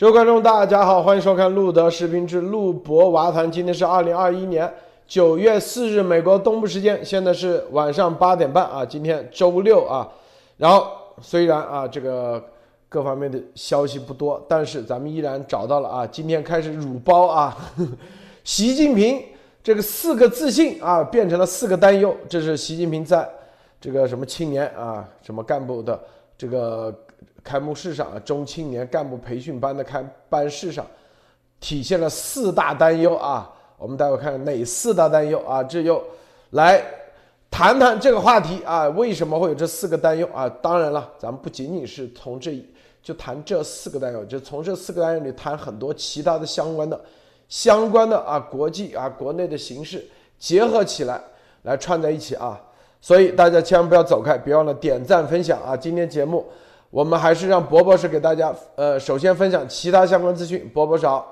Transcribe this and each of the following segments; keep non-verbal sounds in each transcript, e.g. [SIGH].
各位观众，大家好，欢迎收看路德视频之路博娃谈。今天是二零二一年九月四日，美国东部时间，现在是晚上八点半啊。今天周六啊，然后虽然啊这个各方面的消息不多，但是咱们依然找到了啊。今天开始乳包啊，[LAUGHS] 习近平这个四个自信啊变成了四个担忧，这是习近平在这个什么青年啊什么干部的这个。开幕式上啊，中青年干部培训班的开班式上，体现了四大担忧啊。我们待会看哪四大担忧啊？这就来谈谈这个话题啊。为什么会有这四个担忧啊？当然了，咱们不仅仅是从这就谈这四个担忧，就从这四个担忧里谈很多其他的相关的、相关的啊，国际啊、国内的形势结合起来来串在一起啊。所以大家千万不要走开，别忘了点赞分享啊。今天节目。我们还是让博博士给大家，呃，首先分享其他相关资讯。博博士好，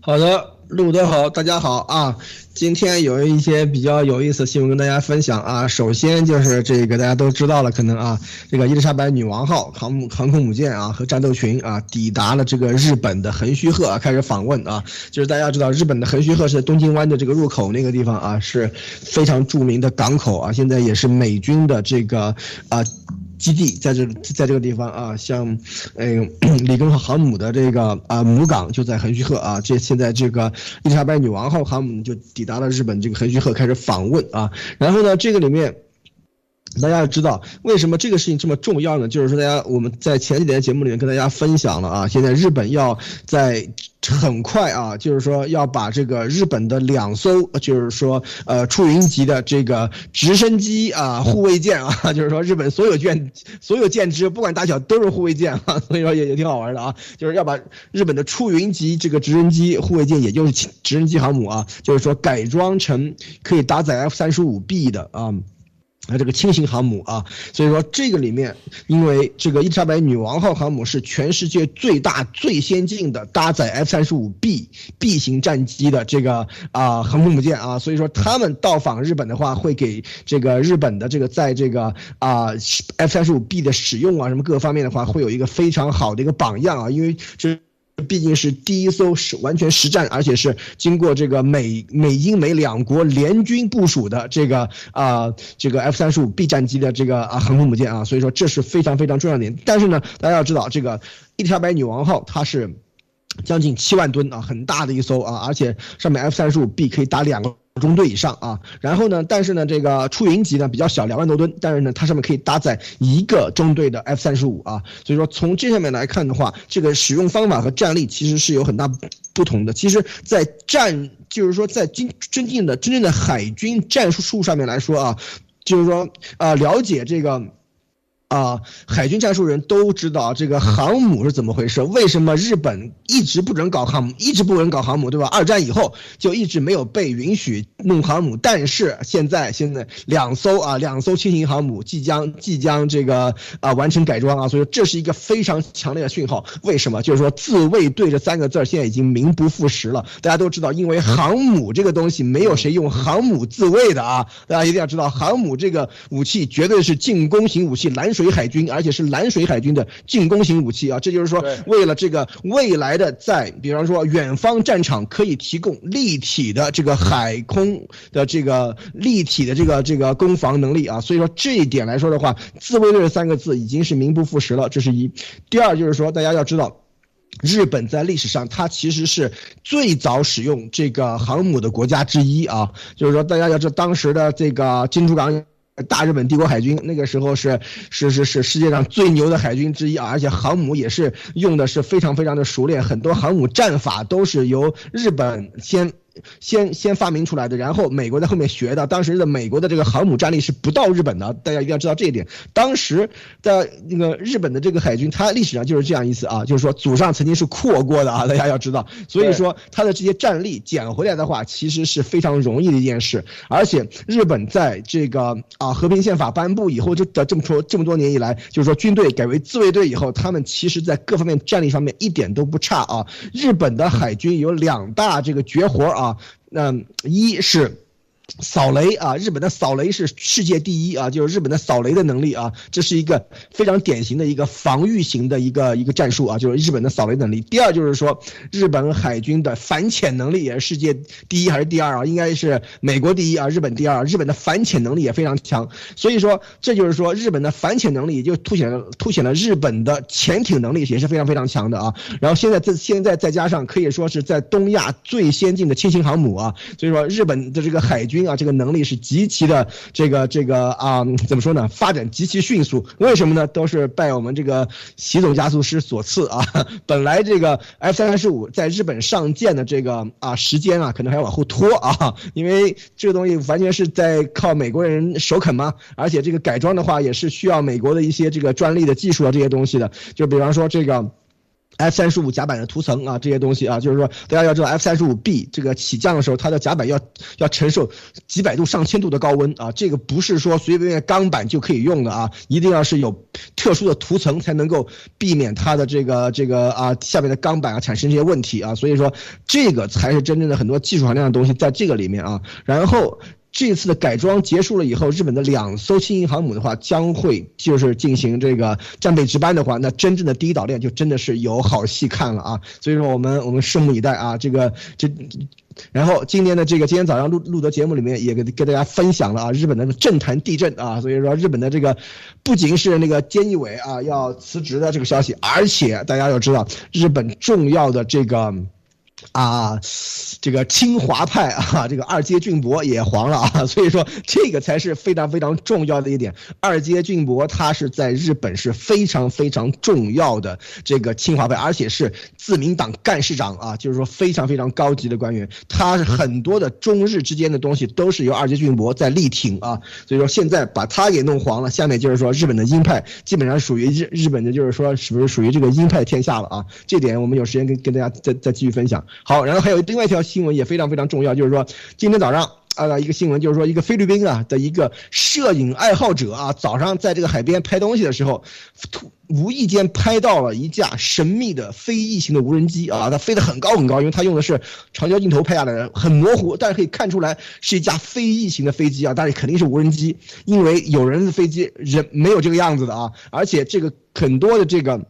好的，路德好，大家好啊。今天有一些比较有意思的新闻跟大家分享啊。首先就是这个大家都知道了，可能啊，这个伊丽莎白女王号航母航空母舰啊和战斗群啊抵达了这个日本的横须贺啊，开始访问啊。就是大家知道，日本的横须贺是东京湾的这个入口那个地方啊，是非常著名的港口啊，现在也是美军的这个啊。基地在这，在这个地方啊，像，嗯，里根航母的这个啊母港就在横须贺啊。这现在这个伊丽莎白女王号航母就抵达了日本这个横须贺，开始访问啊。然后呢，这个里面。大家要知道为什么这个事情这么重要呢？就是说，大家我们在前几天节目里面跟大家分享了啊，现在日本要在很快啊，就是说要把这个日本的两艘，就是说呃出云级的这个直升机啊护卫舰啊，[LAUGHS] 就是说日本所有舰所有舰只不管大小都是护卫舰啊，[LAUGHS] 所以说也也挺好玩的啊，就是要把日本的出云级这个直升机护卫舰，也就是直升机航母啊，就是说改装成可以搭载 F 三十五 B 的啊。啊，这个轻型航母啊，所以说这个里面，因为这个伊丽莎白女王号航母是全世界最大、最先进的搭载 F 三十五 B B 型战机的这个啊航空母舰啊，所以说他们到访日本的话，会给这个日本的这个在这个啊 F 三十五 B 的使用啊什么各方面的话，会有一个非常好的一个榜样啊，因为这。毕竟是第一艘是完全实战，而且是经过这个美美英美两国联军部署的这个啊这个 F 三十五 B 战机的这个啊航空母舰啊，所以说这是非常非常重要的点。但是呢，大家要知道，这个伊丽莎白女王号它是将近七万吨啊，很大的一艘啊，而且上面 F 三十五 B 可以打两个。中队以上啊，然后呢，但是呢，这个出云级呢比较小，两万多吨，但是呢，它上面可以搭载一个中队的 F 三十五啊，所以说从这上面来看的话，这个使用方法和战力其实是有很大不同的。其实，在战就是说在真真正的真正的海军战术术上面来说啊，就是说啊，了解这个。啊，海军战术人都知道这个航母是怎么回事？为什么日本一直不准搞航母，一直不准搞航母，对吧？二战以后就一直没有被允许弄航母，但是现在现在两艘啊，两艘轻型航母即将即将这个啊完成改装啊，所以这是一个非常强烈的讯号。为什么？就是说自卫队这三个字现在已经名不副实了。大家都知道，因为航母这个东西没有谁用航母自卫的啊，大家一定要知道，航母这个武器绝对是进攻型武器，蓝水。海军，而且是蓝水海军的进攻型武器啊！这就是说，为了这个未来的在，比方说远方战场，可以提供立体的这个海空的这个立体的这个这个攻防能力啊！所以说这一点来说的话，自卫队三个字已经是名不副实了。这是一。第二就是说，大家要知道，日本在历史上它其实是最早使用这个航母的国家之一啊！就是说，大家要知道当时的这个金竹港。大日本帝国海军那个时候是是是是世界上最牛的海军之一啊，而且航母也是用的是非常非常的熟练，很多航母战法都是由日本先。先先发明出来的，然后美国在后面学的。当时的美国的这个航母战力是不到日本的，大家一定要知道这一点。当时的那个日本的这个海军，它历史上就是这样意思啊，就是说祖上曾经是扩过的啊，大家要知道。所以说它的这些战力捡回来的话，其实是非常容易的一件事。而且日本在这个啊和平宪法颁布以后，这的这么说这么多年以来，就是说军队改为自卫队以后，他们其实在各方面战力方面一点都不差啊。日本的海军有两大这个绝活啊。啊，那一是扫雷啊，日本的扫雷是世界第一啊，就是日本的扫雷的能力啊，这是一个非常典型的一个防御型的一个一个战术啊，就是日本的扫雷能力。第二就是说，日本海军的反潜能力也是世界第一还是第二啊？应该是美国第一啊，日本第二。日本的反潜能力也非常强，所以说这就是说日本的反潜能力也就凸显了凸显了日本的潜艇能力也是非常非常强的啊。然后现在这现在再加上可以说是在东亚最先进的轻型航母啊，所以说日本的这个海军。军啊，这个能力是极其的，这个这个啊，怎么说呢？发展极其迅速。为什么呢？都是拜我们这个习总加速师所赐啊。本来这个 F 三十五在日本上舰的这个啊时间啊，可能还要往后拖啊，因为这个东西完全是在靠美国人首肯嘛。而且这个改装的话，也是需要美国的一些这个专利的技术啊这些东西的。就比方说这个。F 三十五甲板的涂层啊，这些东西啊，就是说大家要知道，F 三十五 B 这个起降的时候，它的甲板要要承受几百度、上千度的高温啊，这个不是说随随便便钢板就可以用的啊，一定要是有特殊的涂层才能够避免它的这个这个啊下面的钢板啊产生这些问题啊，所以说这个才是真正的很多技术含量的东西在这个里面啊，然后。这次的改装结束了以后，日本的两艘轻型航母的话，将会就是进行这个战备值班的话，那真正的第一岛链就真的是有好戏看了啊！所以说我们我们拭目以待啊！这个这，然后今年的这个今天早上录录的节目里面也给给大家分享了啊，日本的政坛地震啊，所以说日本的这个不仅是那个菅义伟啊要辞职的这个消息，而且大家要知道日本重要的这个。啊，这个清华派啊，[LAUGHS] 这个二阶俊博也黄了啊，[LAUGHS] 所以说这个才是非常非常重要的一点。二阶俊博他是在日本是非常非常重要的这个清华派，而且是自民党干事长啊，就是说非常非常高级的官员。他是很多的中日之间的东西都是由二阶俊博在力挺啊，所以说现在把他给弄黄了，下面就是说日本的鹰派基本上属于日日本的，就是说是不是属于这个鹰派天下了啊？这点我们有时间跟跟大家再再继续分享。好，然后还有另外一条新闻也非常非常重要，就是说今天早上啊一个新闻，就是说一个菲律宾啊的一个摄影爱好者啊，早上在这个海边拍东西的时候，突无意间拍到了一架神秘的非异形的无人机啊，它飞得很高很高，因为它用的是长焦镜头拍下来的，很模糊，但是可以看出来是一架非异形的飞机啊，但是肯定是无人机，因为有人的飞机人没有这个样子的啊，而且这个很多的这个。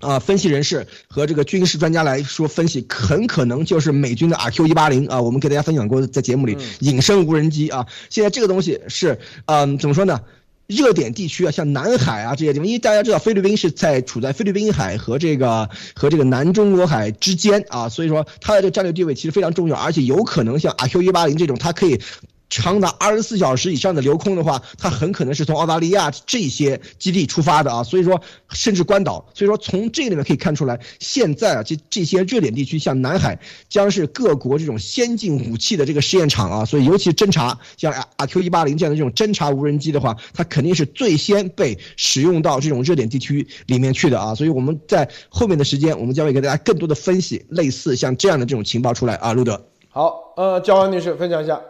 啊，分析人士和这个军事专家来说，分析很可能就是美军的 RQ 一八零啊，我们给大家分享过，在节目里隐身无人机啊。现在这个东西是，嗯，怎么说呢？热点地区啊，像南海啊这些地方，因为大家知道菲律宾是在处在菲律宾海和这个和这个南中国海之间啊，所以说它的这个战略地位其实非常重要，而且有可能像 RQ 一八零这种，它可以。长达二十四小时以上的留空的话，它很可能是从澳大利亚这些基地出发的啊，所以说甚至关岛，所以说从这里面可以看出来，现在啊这这些热点地区，像南海将是各国这种先进武器的这个试验场啊，所以尤其侦察像阿 Q 一八零这样的这种侦察无人机的话，它肯定是最先被使用到这种热点地区里面去的啊，所以我们在后面的时间，我们将会给大家更多的分析类似像这样的这种情报出来啊，路德。好，呃，焦安女士分享一下。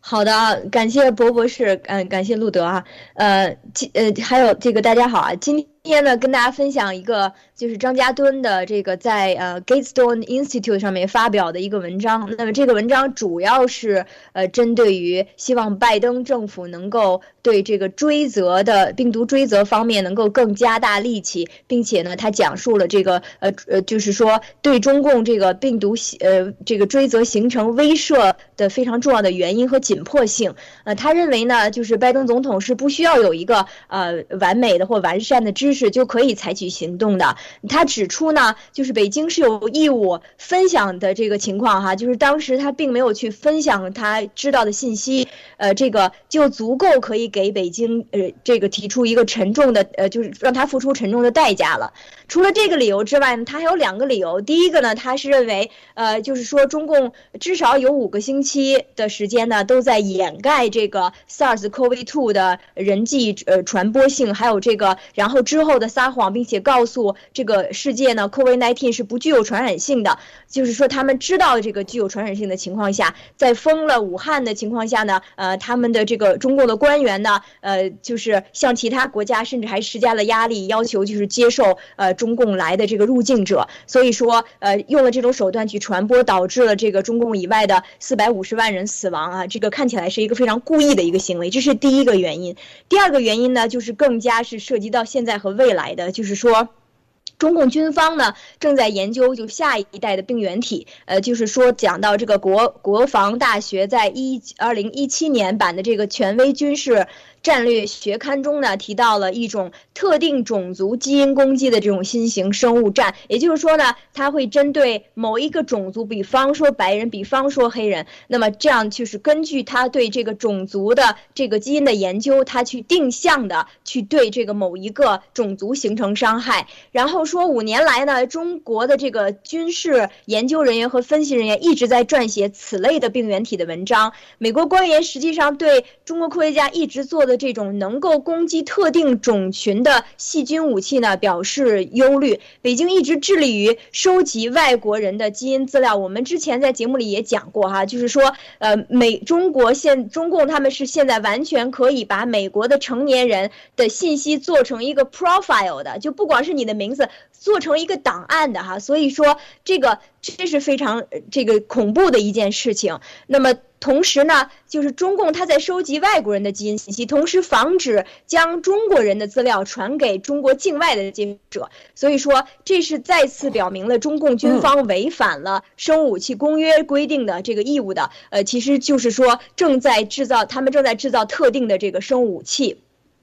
好的，感谢博博士，嗯，感谢路德啊，呃，今呃还有这个大家好啊，今。今天呢，跟大家分享一个，就是张家敦的这个在呃 Gatestone Institute 上面发表的一个文章。那么这个文章主要是呃针对于希望拜登政府能够对这个追责的病毒追责方面能够更加大力气，并且呢，他讲述了这个呃呃，就是说对中共这个病毒呃这个追责形成威慑的非常重要的原因和紧迫性。呃，他认为呢，就是拜登总统是不需要有一个呃完美的或完善的知。是就可以采取行动的。他指出呢，就是北京是有义务分享的这个情况哈，就是当时他并没有去分享他知道的信息，呃，这个就足够可以给北京呃这个提出一个沉重的呃，就是让他付出沉重的代价了。除了这个理由之外呢，他还有两个理由。第一个呢，他是认为呃，就是说中共至少有五个星期的时间呢，都在掩盖这个 SARS-CoV-2 的人际呃传播性，还有这个然后之。之后的撒谎，并且告诉这个世界呢，COVID-19 是不具有传染性的，就是说他们知道这个具有传染性的情况下，在封了武汉的情况下呢，呃，他们的这个中共的官员呢，呃，就是向其他国家甚至还施加了压力，要求就是接受呃中共来的这个入境者，所以说呃用了这种手段去传播，导致了这个中共以外的四百五十万人死亡啊，这个看起来是一个非常故意的一个行为，这是第一个原因。第二个原因呢，就是更加是涉及到现在和未来的，就是说。中共军方呢正在研究就下一代的病原体，呃，就是说讲到这个国国防大学在一二零一七年版的这个权威军事。战略学刊中呢提到了一种特定种族基因攻击的这种新型生物战，也就是说呢，它会针对某一个种族，比方说白人，比方说黑人，那么这样就是根据他对这个种族的这个基因的研究，他去定向的去对这个某一个种族形成伤害。然后说五年来呢，中国的这个军事研究人员和分析人员一直在撰写此类的病原体的文章。美国官员实际上对中国科学家一直做的。的这种能够攻击特定种群的细菌武器呢，表示忧虑。北京一直致力于收集外国人的基因资料。我们之前在节目里也讲过哈，就是说，呃，美中国现中共他们是现在完全可以把美国的成年人的信息做成一个 profile 的，就不管是你的名字，做成一个档案的哈。所以说，这个这是非常这个恐怖的一件事情。那么。同时呢，就是中共他在收集外国人的基因信息，同时防止将中国人的资料传给中国境外的记者。所以说，这是再次表明了中共军方违反了生物武器公约规定的这个义务的。呃，其实就是说正在制造，他们正在制造特定的这个生物武器。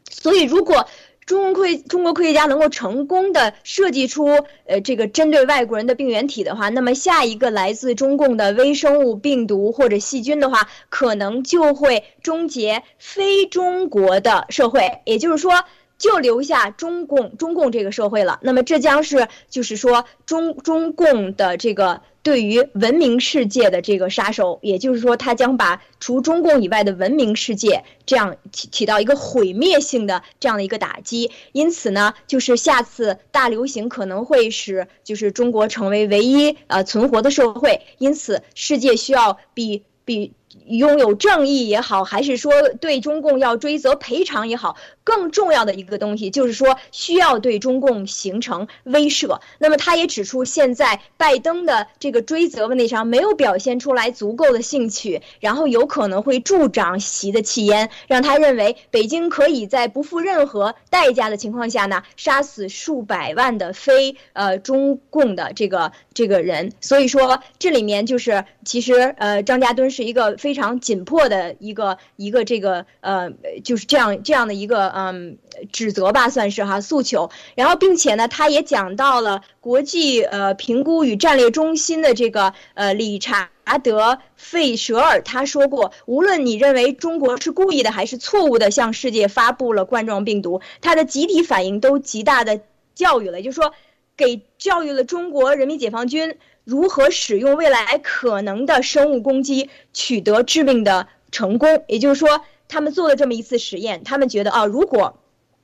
所以如果。中国科中国科学家能够成功的设计出呃这个针对外国人的病原体的话，那么下一个来自中共的微生物病毒或者细菌的话，可能就会终结非中国的社会，也就是说，就留下中共中共这个社会了。那么这将是就是说中中共的这个。对于文明世界的这个杀手，也就是说，他将把除中共以外的文明世界这样起起到一个毁灭性的这样的一个打击。因此呢，就是下次大流行可能会使就是中国成为唯一呃存活的社会。因此，世界需要比比。拥有正义也好，还是说对中共要追责赔偿也好，更重要的一个东西就是说需要对中共形成威慑。那么他也指出，现在拜登的这个追责问题上没有表现出来足够的兴趣，然后有可能会助长习的气焰，让他认为北京可以在不付任何代价的情况下呢，杀死数百万的非呃中共的这个这个人。所以说这里面就是其实呃张家墩是一个。非常紧迫的一个一个这个呃，就是这样这样的一个嗯指责吧，算是哈诉求。然后，并且呢，他也讲到了国际呃评估与战略中心的这个呃理查德费舍尔他说过，无论你认为中国是故意的还是错误的向世界发布了冠状病毒，他的集体反应都极大的教育了，也就是说，给教育了中国人民解放军。如何使用未来可能的生物攻击取得致命的成功？也就是说，他们做了这么一次实验，他们觉得啊，如果，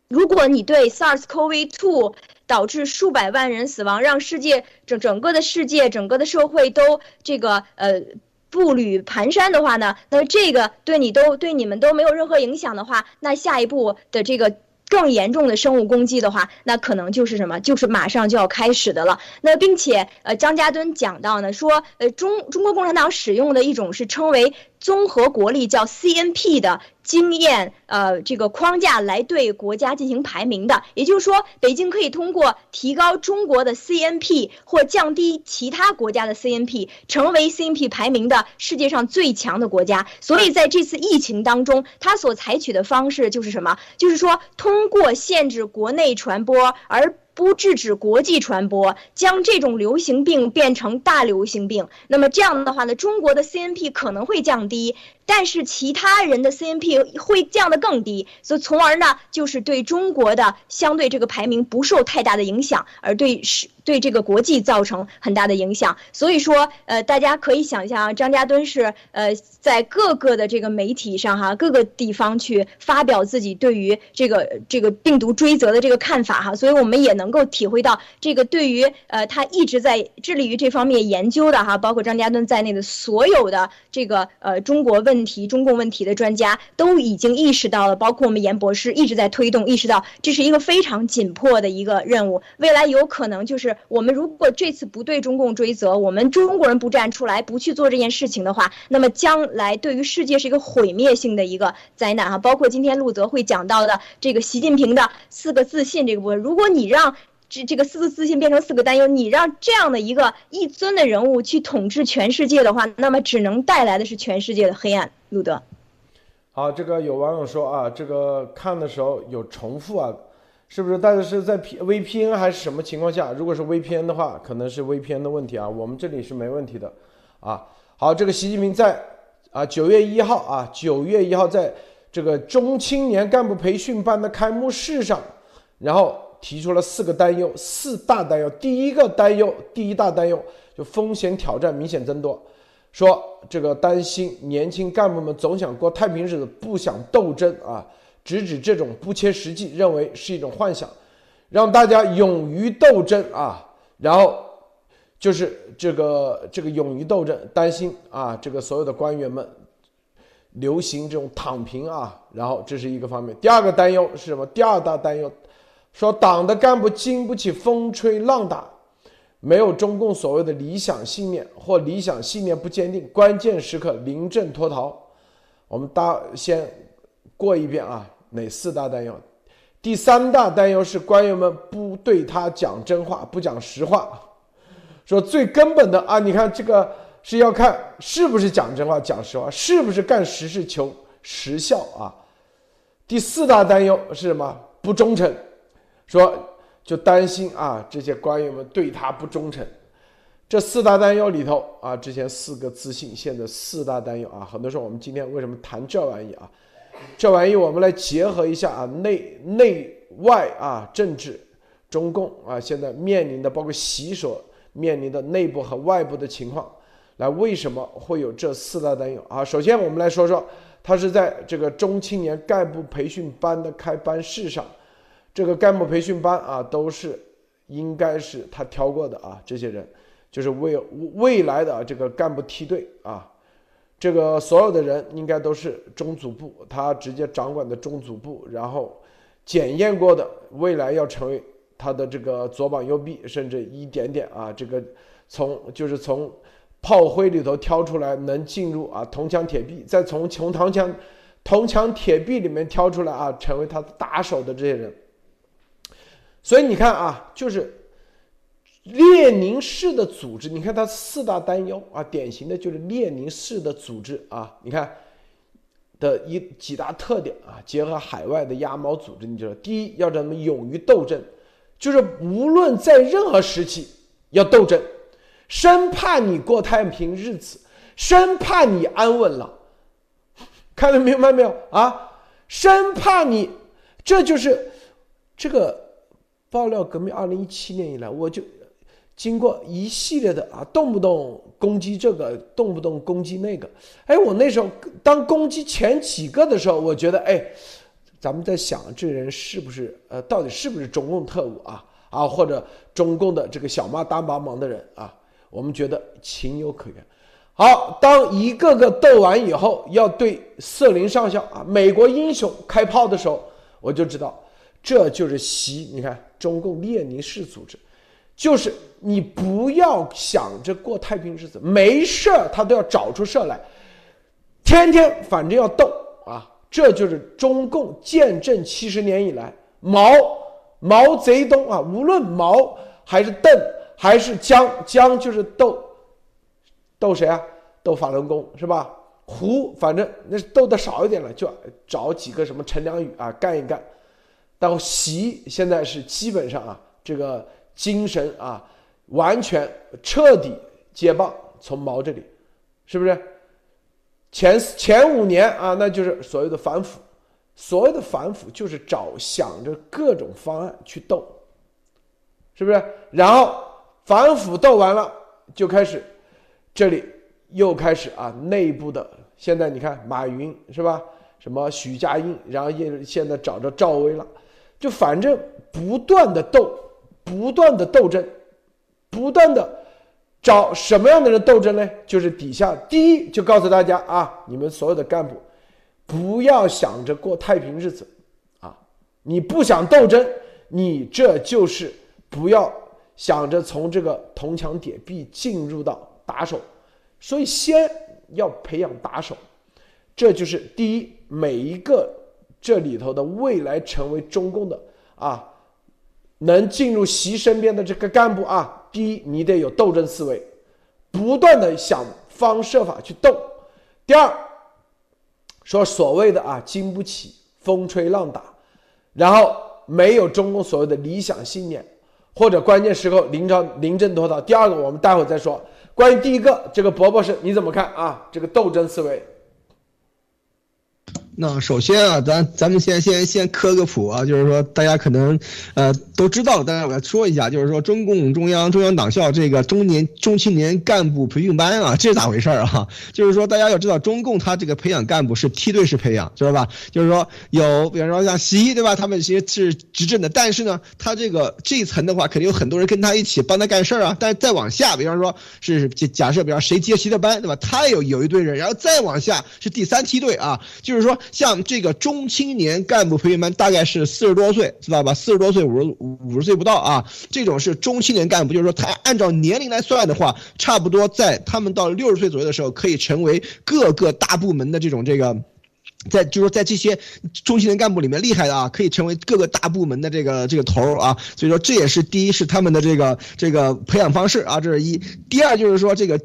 如果你对 SARS-CoV-2 导致数百万人死亡，让世界整整个的世界整个的社会都这个呃步履蹒跚的话呢，那这个对你都对你们都没有任何影响的话，那下一步的这个。更严重的生物攻击的话，那可能就是什么？就是马上就要开始的了。那并且，呃，张家墩讲到呢，说，呃，中中国共产党使用的一种是称为。综合国力叫 CNP 的经验，呃，这个框架来对国家进行排名的，也就是说，北京可以通过提高中国的 CNP 或降低其他国家的 CNP，成为 CNP 排名的世界上最强的国家。所以在这次疫情当中，他所采取的方式就是什么？就是说，通过限制国内传播而。不制止国际传播，将这种流行病变成大流行病，那么这样的话呢，中国的 CNP 可能会降低，但是其他人的 CNP 会降得更低，所以从而呢，就是对中国的相对这个排名不受太大的影响，而对是对这个国际造成很大的影响。所以说，呃，大家可以想象，张家墩是呃在各个的这个媒体上哈，各个地方去发表自己对于这个这个病毒追责的这个看法哈。所以我们也能够体会到，这个对于呃他一直在致力于这方面研究的哈，包括张家墩在内的所有的这个呃中国问题、中共问题的专家都已经意识到了，包括我们严博士一直在推动，意识到这是一个非常紧迫的一个任务。未来有可能就是我们如果这次不对中共追责，我们中国人不站出来，不去做这件事情的话，那么将来对于世界是一个毁灭性的一个灾难哈。包括今天陆泽会讲到的这个习近平的四个自信这个部分，如果你让这这个四个自信变成四个担忧，你让这样的一个一尊的人物去统治全世界的话，那么只能带来的是全世界的黑暗。路德，好，这个有网友说啊，这个看的时候有重复啊，是不是？但是是在 P VPN 还是什么情况下？如果是 VPN 的话，可能是 VPN 的问题啊，我们这里是没问题的啊。好，这个习近平在啊九月一号啊九月一号在这个中青年干部培训班的开幕式上，然后提出了四个担忧，四大担忧。第一个担忧，第一大担忧就风险挑战明显增多。说这个担心年轻干部们总想过太平日子，不想斗争啊，直指这种不切实际，认为是一种幻想，让大家勇于斗争啊，然后就是这个这个勇于斗争，担心啊这个所有的官员们流行这种躺平啊，然后这是一个方面。第二个担忧是什么？第二大担忧说党的干部经不起风吹浪打。没有中共所谓的理想信念，或理想信念不坚定，关键时刻临阵脱逃。我们大先过一遍啊，哪四大担忧？第三大担忧是官员们不对他讲真话，不讲实话。说最根本的啊，你看这个是要看是不是讲真话、讲实话，是不是干实事求实效啊。第四大担忧是什么？不忠诚。说。就担心啊，这些官员们对他不忠诚。这四大担忧里头啊，之前四个自信，现在四大担忧啊。很多时候我们今天为什么谈这玩意啊？这玩意我们来结合一下啊，内内外啊，政治，中共啊，现在面临的包括习所面临的内部和外部的情况，来为什么会有这四大担忧啊？首先我们来说说，他是在这个中青年干部培训班的开班式上。这个干部培训班啊，都是应该是他挑过的啊，这些人就是为未来的这个干部梯队啊，这个所有的人应该都是中组部，他直接掌管的中组部，然后检验过的，未来要成为他的这个左膀右臂，甚至一点点啊，这个从就是从炮灰里头挑出来能进入啊铜墙铁壁，再从从铜墙铜墙铁壁里面挑出来啊，成为他的打手的这些人。所以你看啊，就是列宁式的组织，你看它四大担忧啊，典型的就是列宁式的组织啊。你看的一几大特点啊，结合海外的鸭毛组织，你知道，第一要怎么勇于斗争，就是无论在任何时期要斗争，生怕你过太平日子，生怕你安稳了，看得明白没有啊？生怕你，这就是这个。爆料革命二零一七年以来，我就经过一系列的啊，动不动攻击这个，动不动攻击那个。哎，我那时候当攻击前几个的时候，我觉得哎，咱们在想这人是不是呃，到底是不是中共特务啊啊，或者中共的这个小妈当帮忙的人啊？我们觉得情有可原。好，当一个个斗完以后，要对瑟林上校啊，美国英雄开炮的时候，我就知道。这就是习，你看中共列宁式组织，就是你不要想着过太平日子，没事儿他都要找出事儿来，天天反正要斗啊，这就是中共建政七十年以来，毛毛泽东啊，无论毛还是邓还是江江，就是斗斗谁啊？斗法轮功是吧？胡反正那斗的少一点了，就找几个什么陈良宇啊干一干。到习现在是基本上啊，这个精神啊，完全彻底接棒从毛这里，是不是？前前五年啊，那就是所谓的反腐，所谓的反腐就是找想着各种方案去斗，是不是？然后反腐斗完了，就开始这里又开始啊内部的。现在你看马云是吧？什么许家印，然后现现在找着赵薇了，就反正不断的斗，不断的斗争，不断的找什么样的人斗争呢？就是底下第一就告诉大家啊，你们所有的干部不要想着过太平日子啊，你不想斗争，你这就是不要想着从这个铜墙铁壁进入到打手，所以先要培养打手。这就是第一，每一个这里头的未来成为中共的啊，能进入习身边的这个干部啊，第一你得有斗争思维，不断的想方设法去斗。第二，说所谓的啊经不起风吹浪打，然后没有中共所谓的理想信念，或者关键时候临朝临阵脱逃。第二个，我们待会再说。关于第一个，这个伯伯是你怎么看啊？这个斗争思维。那首先啊，咱咱们先先先科个普啊，就是说大家可能呃都知道了，但是我要说一下，就是说中共中央中央党校这个中年中青年干部培训班啊，这是咋回事儿啊？就是说大家要知道，中共他这个培养干部是梯队式培养，知道吧？就是说有，比方说像习对吧？他们其实是执政的，但是呢，他这个这一层的话，肯定有很多人跟他一起帮他干事儿啊。但是再往下，比方说是假假设，比方谁接习的班对吧？他有有一堆人，然后再往下是第三梯队啊，就是说。像这个中青年干部培训班，大概是四十多岁，知道吧？四十多岁，五十五十岁不到啊。这种是中青年干部，就是说他按照年龄来算的话，差不多在他们到六十岁左右的时候，可以成为各个大部门的这种这个，在就是说在这些中青年干部里面厉害的啊，可以成为各个大部门的这个这个头啊。所以说这也是第一是他们的这个这个培养方式啊，这是一。第二就是说这个。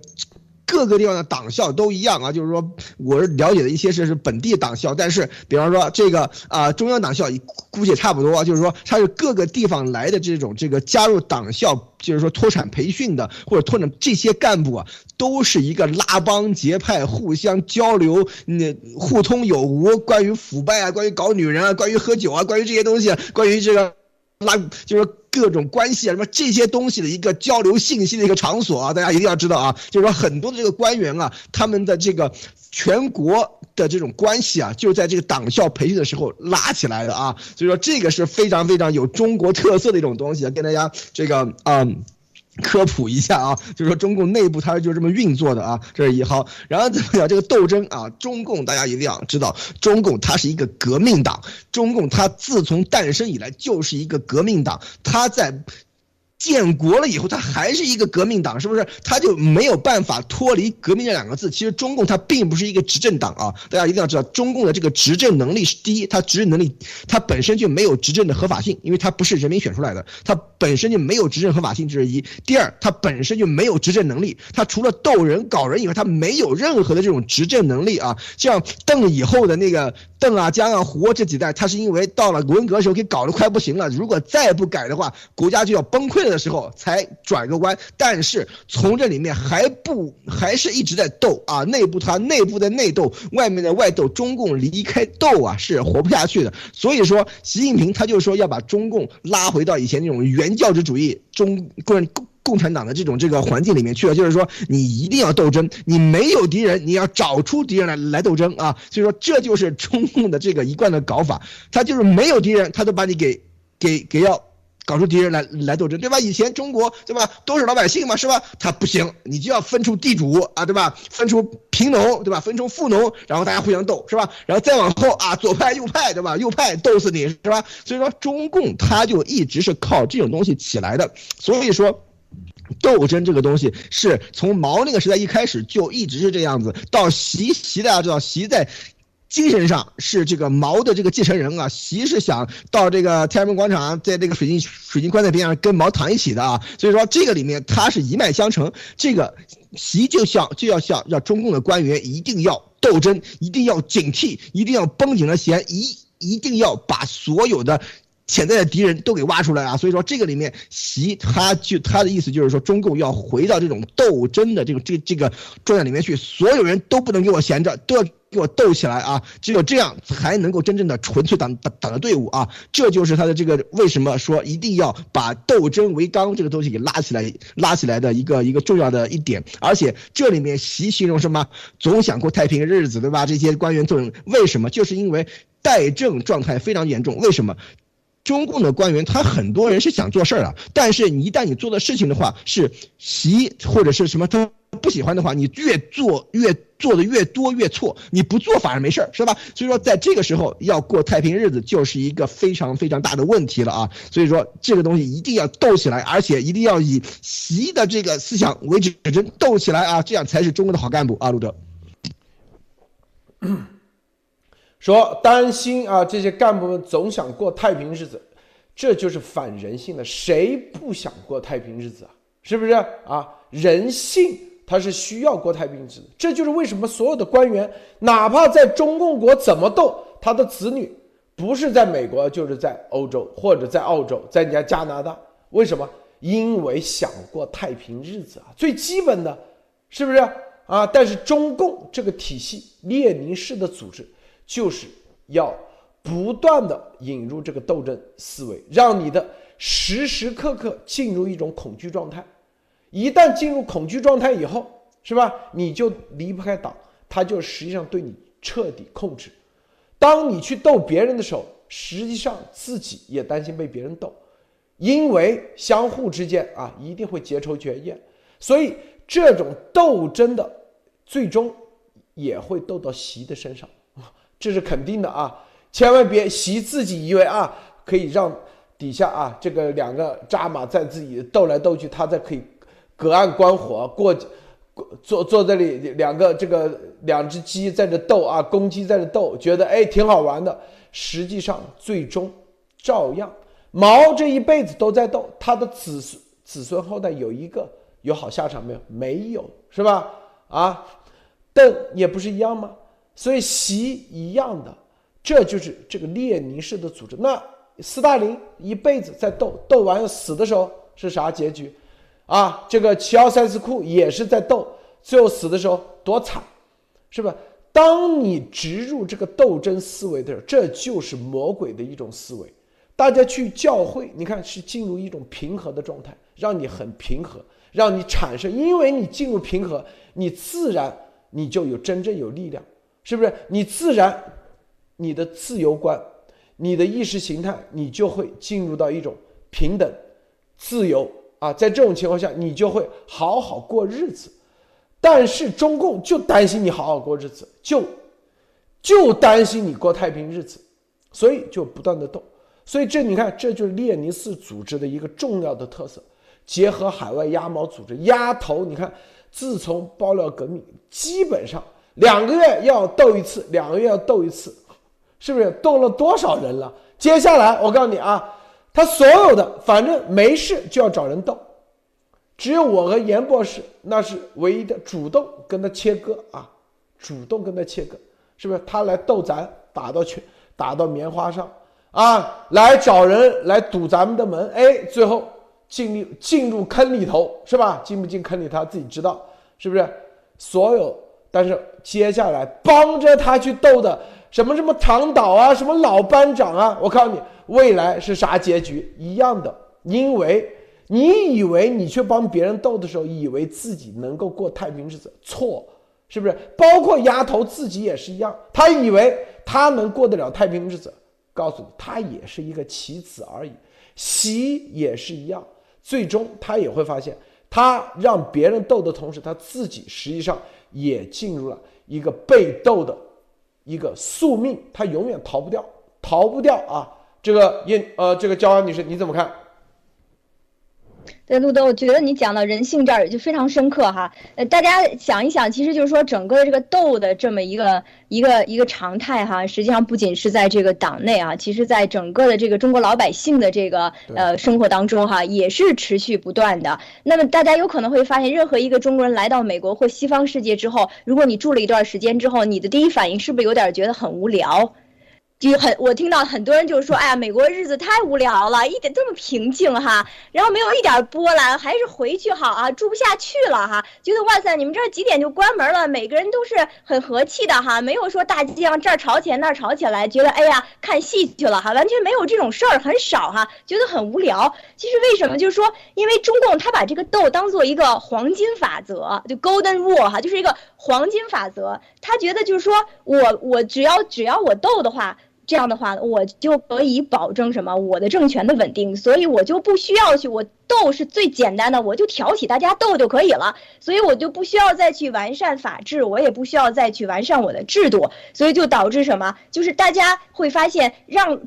各个地方的党校都一样啊，就是说，我了解的一些是是本地党校，但是比方说这个啊中央党校估计也差不多，就是说它是各个地方来的这种这个加入党校，就是说脱产培训的或者脱产这些干部啊，都是一个拉帮结派、互相交流、那互通有无，关于腐败啊，关于搞女人啊，关于喝酒啊，关于这些东西，关于这个。拉就是各种关系啊，什么这些东西的一个交流信息的一个场所啊，大家一定要知道啊。就是说很多的这个官员啊，他们的这个全国的这种关系啊，就在这个党校培训的时候拉起来的啊。所以说这个是非常非常有中国特色的一种东西，跟大家这个嗯。科普一下啊，[LAUGHS] 就是说中共内部它就这么运作的啊，这是一号。然后怎么讲这个斗争啊？中共大家一定要知道，中共它是一个革命党，中共它自从诞生以来就是一个革命党，它在。建国了以后，他还是一个革命党，是不是？他就没有办法脱离革命这两个字。其实中共它并不是一个执政党啊，大家一定要知道，中共的这个执政能力是第一，它执政能力它本身就没有执政的合法性，因为它不是人民选出来的，它本身就没有执政合法性，这是一。第二，它本身就没有执政能力，它除了斗人搞人以外，它没有任何的这种执政能力啊。像邓以后的那个邓啊、江啊、胡这几代，他是因为到了文革时候给搞得快不行了，如果再不改的话，国家就要崩溃了。的时候才转个弯，但是从这里面还不还是一直在斗啊，内部他内部的内斗，外面的外斗，中共离开斗啊是活不下去的。所以说，习近平他就说要把中共拉回到以前那种原教旨主义中共共共产党的这种这个环境里面去了。就是说，你一定要斗争，你没有敌人，你要找出敌人来来斗争啊。所以说，这就是中共的这个一贯的搞法，他就是没有敌人，他都把你给给给要。搞出敌人来来斗争，对吧？以前中国对吧，都是老百姓嘛，是吧？他不行，你就要分出地主啊，对吧？分出贫农，对吧？分出富农，然后大家互相斗，是吧？然后再往后啊，左派右派，对吧？右派斗死你，是吧？所以说中共他就一直是靠这种东西起来的。所以说，斗争这个东西是从毛那个时代一开始就一直是这样子，到习习大家知道习在。精神上是这个毛的这个继承人啊，习是想到这个天安门广场，在这个水晶水晶棺材边上跟毛躺一起的啊，所以说这个里面他是一脉相承。这个习就像就要像让中共的官员一定要斗争，一定要警惕，一定要绷紧了弦，一一定要把所有的。潜在的敌人都给挖出来啊！所以说这个里面，习他就他的意思就是说，中共要回到这种斗争的这种这这个状态里面去，所有人都不能给我闲着，都要给我斗起来啊！只有这样才能够真正的纯粹党党党的队伍啊！这就是他的这个为什么说一定要把斗争为纲这个东西给拉起来，拉起来的一个一个重要的一点。而且这里面习形容什么？总想过太平日子，对吧？这些官员作用为什么？就是因为怠政状态非常严重。为什么？中共的官员他很多人是想做事儿啊，但是你一旦你做的事情的话是习或者是什么他。不喜欢的话，你越做越做的越多越错，你不做反而没事儿，是吧？所以说，在这个时候要过太平日子，就是一个非常非常大的问题了啊！所以说，这个东西一定要斗起来，而且一定要以习的这个思想为指针斗起来啊！这样才是中国的好干部啊！路德说担心啊，这些干部们总想过太平日子，这就是反人性的，谁不想过太平日子啊？是不是啊？人性。他是需要过太平日子，这就是为什么所有的官员，哪怕在中共国怎么斗，他的子女不是在美国，就是在欧洲或者在澳洲，在人家加拿大。为什么？因为想过太平日子啊，最基本的，是不是啊？但是中共这个体系，列宁式的组织，就是要不断的引入这个斗争思维，让你的时时刻刻进入一种恐惧状态。一旦进入恐惧状态以后，是吧？你就离不开党，他就实际上对你彻底控制。当你去斗别人的时候，实际上自己也担心被别人斗，因为相互之间啊一定会结仇结怨，所以这种斗争的最终也会斗到习的身上，这是肯定的啊！千万别习自己以为啊可以让底下啊这个两个扎马在自己斗来斗去，他再可以。隔岸观火，过坐坐这里，两个这个两只鸡在这斗啊，公鸡在这斗，觉得哎挺好玩的。实际上最终照样，毛这一辈子都在斗，他的子孙子孙后代有一个有好下场没有？没有，是吧？啊，邓也不是一样吗？所以习一样的，这就是这个列宁式的组织。那斯大林一辈子在斗，斗完死的时候是啥结局？啊，这个齐奥塞斯库也是在斗，最后死的时候多惨，是吧？当你植入这个斗争思维的时候，这就是魔鬼的一种思维。大家去教会，你看是进入一种平和的状态，让你很平和，让你产生，因为你进入平和，你自然你就有真正有力量，是不是？你自然你的自由观，你的意识形态，你就会进入到一种平等、自由。啊，在这种情况下，你就会好好过日子，但是中共就担心你好好过日子，就就担心你过太平日子，所以就不断的斗。所以这你看，这就是列宁式组织的一个重要的特色，结合海外压毛组织压头。你看，自从爆料革命，基本上两个月要斗一次，两个月要斗一次，是不是斗了多少人了？接下来我告诉你啊。他所有的反正没事就要找人斗，只有我和严博士那是唯一的主动跟他切割啊，主动跟他切割，是不是？他来斗咱，打到去，打到棉花上啊，来找人来堵咱们的门，哎，最后进入进入坑里头，是吧？进不进坑里他自己知道，是不是？所有，但是接下来帮着他去斗的什么什么长岛啊，什么老班长啊，我告诉你。未来是啥结局？一样的，因为你以为你去帮别人斗的时候，以为自己能够过太平日子，错，是不是？包括丫头自己也是一样，他以为他能过得了太平日子，告诉你，他也是一个棋子而已。习也是一样，最终他也会发现，他让别人斗的同时，他自己实际上也进入了一个被斗的一个宿命，他永远逃不掉，逃不掉啊！这个燕呃，这个焦安女士你怎么看？对，路德，我觉得你讲到人性这儿就非常深刻哈。呃，大家想一想，其实就是说整个的这个斗的这么一个一个一个常态哈，实际上不仅是在这个党内啊，其实在整个的这个中国老百姓的这个呃生活当中哈，也是持续不断的。那么大家有可能会发现，任何一个中国人来到美国或西方世界之后，如果你住了一段时间之后，你的第一反应是不是有点觉得很无聊？就很，我听到很多人就是说，哎呀，美国日子太无聊了，一点这么平静哈，然后没有一点波澜，还是回去好啊，住不下去了哈，觉得哇塞，你们这几点就关门了，每个人都是很和气的哈，没有说大街上这儿吵起来那儿吵起来，觉得哎呀看戏去了哈，完全没有这种事儿，很少哈，觉得很无聊。其实为什么？就是说，因为中共他把这个斗当做一个黄金法则，就 Golden Rule 哈，就是一个黄金法则，他觉得就是说我我只要只要我斗的话。这样的话，我就可以保证什么？我的政权的稳定，所以我就不需要去我。斗是最简单的，我就挑起大家斗就可以了，所以我就不需要再去完善法治，我也不需要再去完善我的制度，所以就导致什么？就是大家会发现，让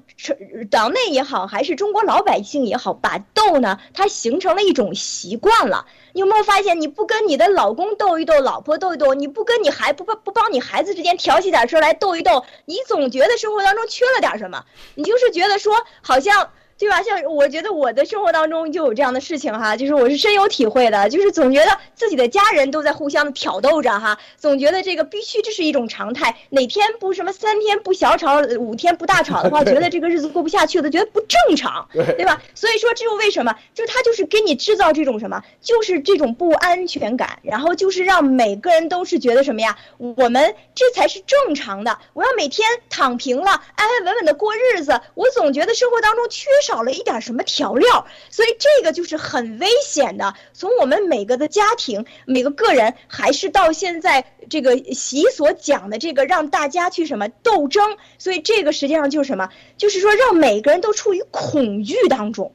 党内也好，还是中国老百姓也好，把斗呢，它形成了一种习惯了。你有没有发现，你不跟你的老公斗一斗，老婆斗一斗，你不跟你孩不不不帮你孩子之间挑起点事来斗一斗，你总觉得生活当中缺了点什么，你就是觉得说好像。对吧？像我觉得我的生活当中就有这样的事情哈，就是我是深有体会的，就是总觉得自己的家人都在互相的挑逗着哈，总觉得这个必须这是一种常态，哪天不什么三天不小吵，五天不大吵的话，[LAUGHS] 觉得这个日子过不下去了，觉得不正常，[LAUGHS] 对吧？所以说这就为什么，就他就是给你制造这种什么，就是这种不安全感，然后就是让每个人都是觉得什么呀？我们这才是正常的，我要每天躺平了，安安稳稳的过日子，我总觉得生活当中缺少。少了一点什么调料，所以这个就是很危险的。从我们每个的家庭、每个个人，还是到现在这个习所讲的这个，让大家去什么斗争，所以这个实际上就是什么，就是说让每个人都处于恐惧当中，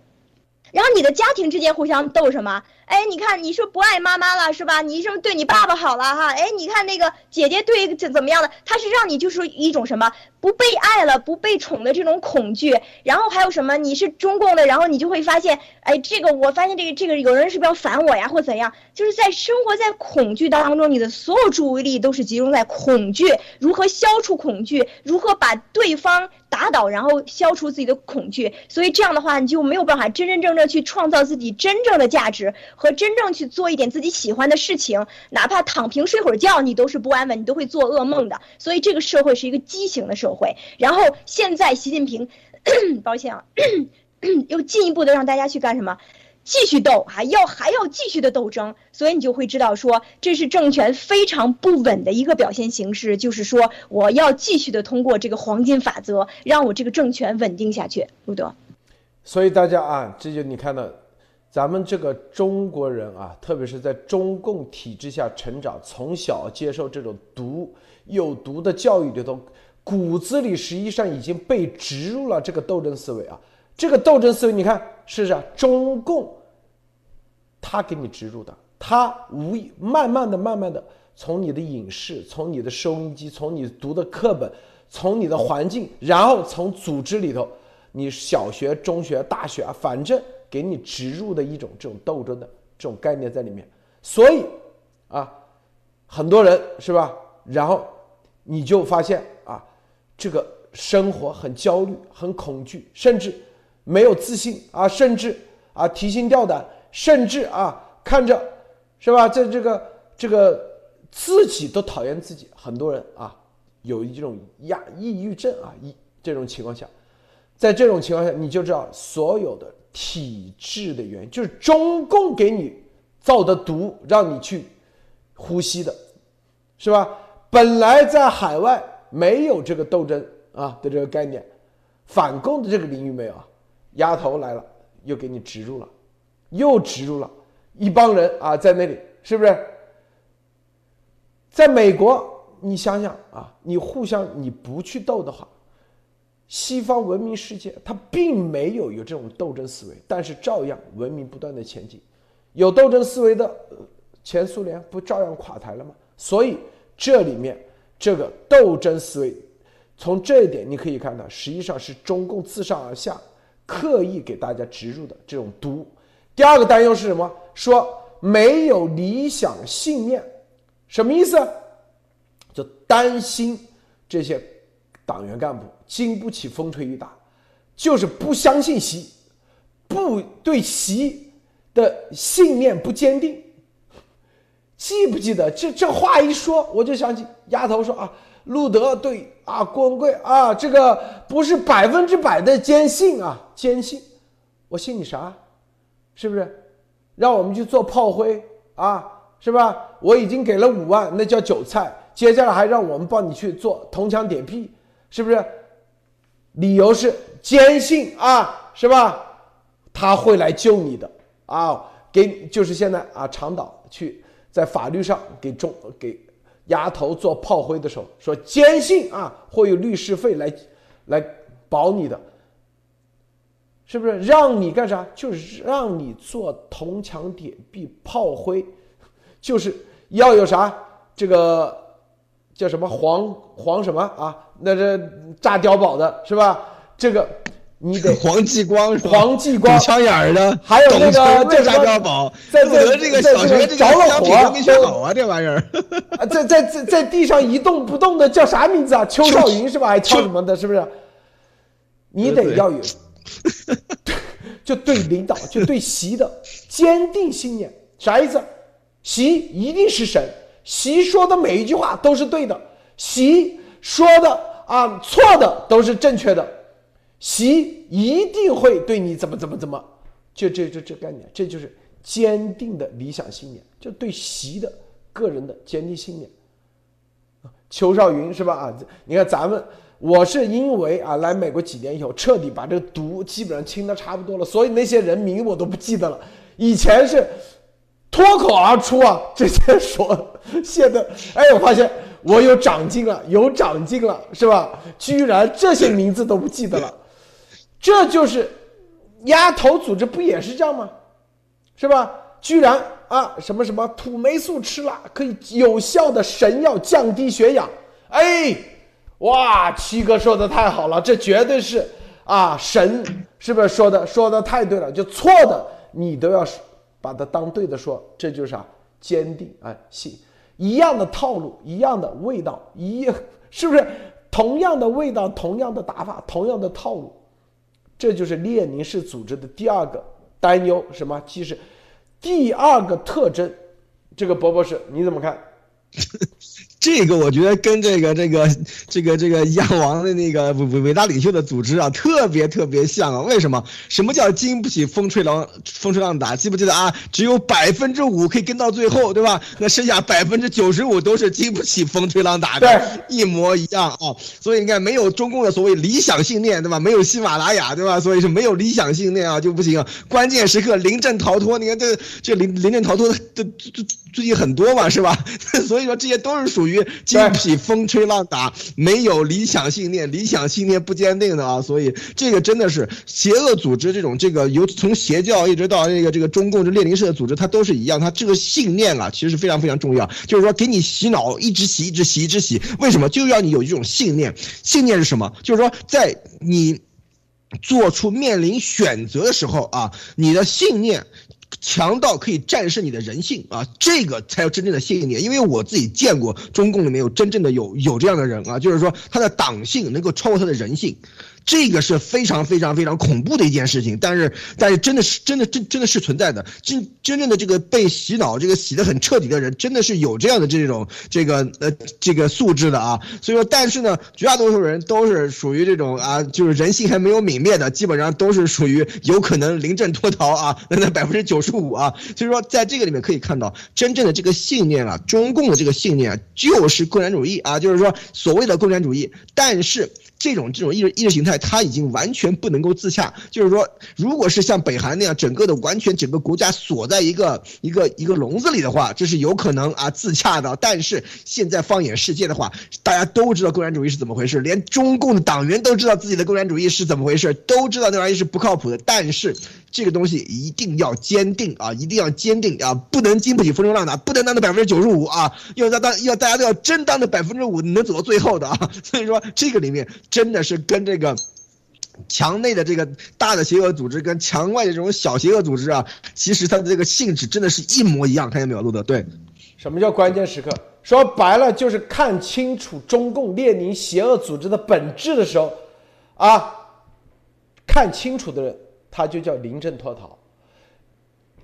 然后你的家庭之间互相斗什么？哎，你看，你说不爱妈妈了是吧？你是不是对你爸爸好了哈？哎，你看那个姐姐对怎怎么样的？他是让你就是一种什么不被爱了、不被宠的这种恐惧。然后还有什么？你是中共的，然后你就会发现，哎，这个我发现这个这个有人是不是要反我呀，或怎样？就是在生活在恐惧当中，你的所有注意力都是集中在恐惧，如何消除恐惧，如何把对方打倒，然后消除自己的恐惧。所以这样的话，你就没有办法真真正正去创造自己真正的价值。和真正去做一点自己喜欢的事情，哪怕躺平睡会儿觉，你都是不安稳，你都会做噩梦的。所以这个社会是一个畸形的社会。然后现在习近平，[COUGHS] 抱歉啊，[COUGHS] 又进一步的让大家去干什么？继续斗，还要还要继续的斗争。所以你就会知道说，这是政权非常不稳的一个表现形式，就是说我要继续的通过这个黄金法则，让我这个政权稳定下去。路德，所以大家啊，这就你看到。咱们这个中国人啊，特别是在中共体制下成长，从小接受这种毒有毒的教育里头，骨子里实际上已经被植入了这个斗争思维啊。这个斗争思维，你看，是不是？中共他给你植入的，他无意慢慢的、慢慢的从你的影视、从你的收音机、从你读的课本、从你的环境，然后从组织里头，你小学、中学、大学啊，反正。给你植入的一种这种斗争的这种概念在里面，所以啊，很多人是吧？然后你就发现啊，这个生活很焦虑、很恐惧，甚至没有自信啊，甚至啊提心吊胆，甚至啊看着是吧？在这个这个自己都讨厌自己，很多人啊有一种压抑郁症啊，一这种情况下，在这种情况下，你就知道所有的。体制的原因就是中共给你造的毒，让你去呼吸的，是吧？本来在海外没有这个斗争啊的这个概念，反共的这个领域没有啊，丫头来了又给你植入了，又植入了一帮人啊在那里，是不是？在美国，你想想啊，你互相你不去斗的话。西方文明世界，它并没有有这种斗争思维，但是照样文明不断的前进。有斗争思维的前苏联不照样垮台了吗？所以这里面这个斗争思维，从这一点你可以看到，实际上是中共自上而下刻意给大家植入的这种毒。第二个担忧是什么？说没有理想信念，什么意思？就担心这些。党员干部经不起风吹雨打，就是不相信习，不对习的信念不坚定。记不记得这这话一说，我就想起丫头说啊，路德对啊郭文贵啊，这个不是百分之百的坚信啊，坚信，我信你啥？是不是？让我们去做炮灰啊，是吧？我已经给了五万，那叫韭菜。接下来还让我们帮你去做铜墙铁壁，是不是？理由是坚信啊，是吧？他会来救你的啊，给就是现在啊，长岛去在法律上给中给丫头做炮灰的时候，说坚信啊会有律师费来来保你的，是不是？让你干啥？就是让你做铜墙铁壁炮灰，就是要有啥这个。叫什么黄黄什么啊？那这炸碉堡的是吧？这个你 [LAUGHS] 得黄继光，黄继光枪眼儿的，还有那个叫啥碉堡，在在这个小学这个着了火没学好啊，这玩意儿，在在在在地上一动不动的叫啥名字啊？[LAUGHS] 邱少云是吧？还敲什么的？是不是？你得要有，[LAUGHS] 就对领导，就对习的坚定信念，啥意思？习一定是神。习说的每一句话都是对的，习说的啊错的都是正确的，习一定会对你怎么怎么怎么，就这这这概念，这就是坚定的理想信念，就对习的个人的坚定信念。邱少云是吧？啊，你看咱们，我是因为啊来美国几年以后，彻底把这个毒基本上清的差不多了，所以那些人名我都不记得了，以前是。脱口而出啊！直接说，[LAUGHS] 现在哎，我发现我有长进了，有长进了，是吧？居然这些名字都不记得了，这就是丫头组织不也是这样吗？是吧？居然啊，什么什么土霉素吃了可以有效的神药降低血氧，哎，哇，七哥说的太好了，这绝对是啊神，是不是说的说的太对了？就错的你都要。把它当对的说，这就是啊？坚定啊，信一样的套路，一样的味道，一是不是同样的味道，同样的打法，同样的套路？这就是列宁式组织的第二个担忧，什么？其实第二个特征，这个博博士你怎么看？[LAUGHS] 这个我觉得跟这个这个这个这个亚王的那个伟伟大领袖的组织啊，特别特别像啊！为什么？什么叫经不起风吹浪风吹浪打？记不记得啊？只有百分之五可以跟到最后，对吧？那剩下百分之九十五都是经不起风吹浪打的，一模一样啊！所以你看，没有中共的所谓理想信念，对吧？没有喜马拉雅，对吧？所以是没有理想信念啊就不行。啊关键时刻临阵逃脱，你看这这临临阵逃脱的最最最近很多嘛，是吧？所以说这些都是属于。经不起风吹浪打，没有理想信念，理想信念不坚定的啊，[LAUGHS] 所以这个真的是邪恶组织，这种这个由从邪教一直到这个这个中共这列宁式的组织，它都是一样，它这个信念啊，其实是非常非常重要，就是说给你洗脑，一直洗，一直洗，一直洗，为什么？就要你有一种信念，信念是什么？就是说在你做出面临选择的时候啊，你的信念。强到可以战胜你的人性啊，这个才有真正的信念。因为我自己见过中共里面有真正的有有这样的人啊，就是说他的党性能够超过他的人性。这个是非常非常非常恐怖的一件事情，但是但是真的是真的真真的是存在的，真真正的这个被洗脑这个洗的很彻底的人，真的是有这样的这种这个呃这个素质的啊。所以说，但是呢，绝大多数人都是属于这种啊，就是人性还没有泯灭的，基本上都是属于有可能临阵脱逃啊，那那百分之九十五啊。所以说，在这个里面可以看到，真正的这个信念啊，中共的这个信念就是共产主义啊，就是说所谓的共产主义，但是。这种这种意识意识形态，他已经完全不能够自洽。就是说，如果是像北韩那样，整个的完全整个国家锁在一个一个一个笼子里的话，这是有可能啊自洽的。但是现在放眼世界的话，大家都知道共产主义是怎么回事，连中共的党员都知道自己的共产主义是怎么回事，都知道那玩意是不靠谱的。但是这个东西一定要坚定啊，一定要坚定啊，不能经不起风吹浪打，不能当那百分之九十五啊，要当要大家都要真当那百分之五能走到最后的啊。[LAUGHS] 所以说这个里面。真的是跟这个墙内的这个大的邪恶组织，跟墙外的这种小邪恶组织啊，其实它的这个性质真的是一模一样。看见没有，路德？对，什么叫关键时刻？说白了就是看清楚中共列宁邪恶组织的本质的时候，啊，看清楚的人他就叫临阵脱逃，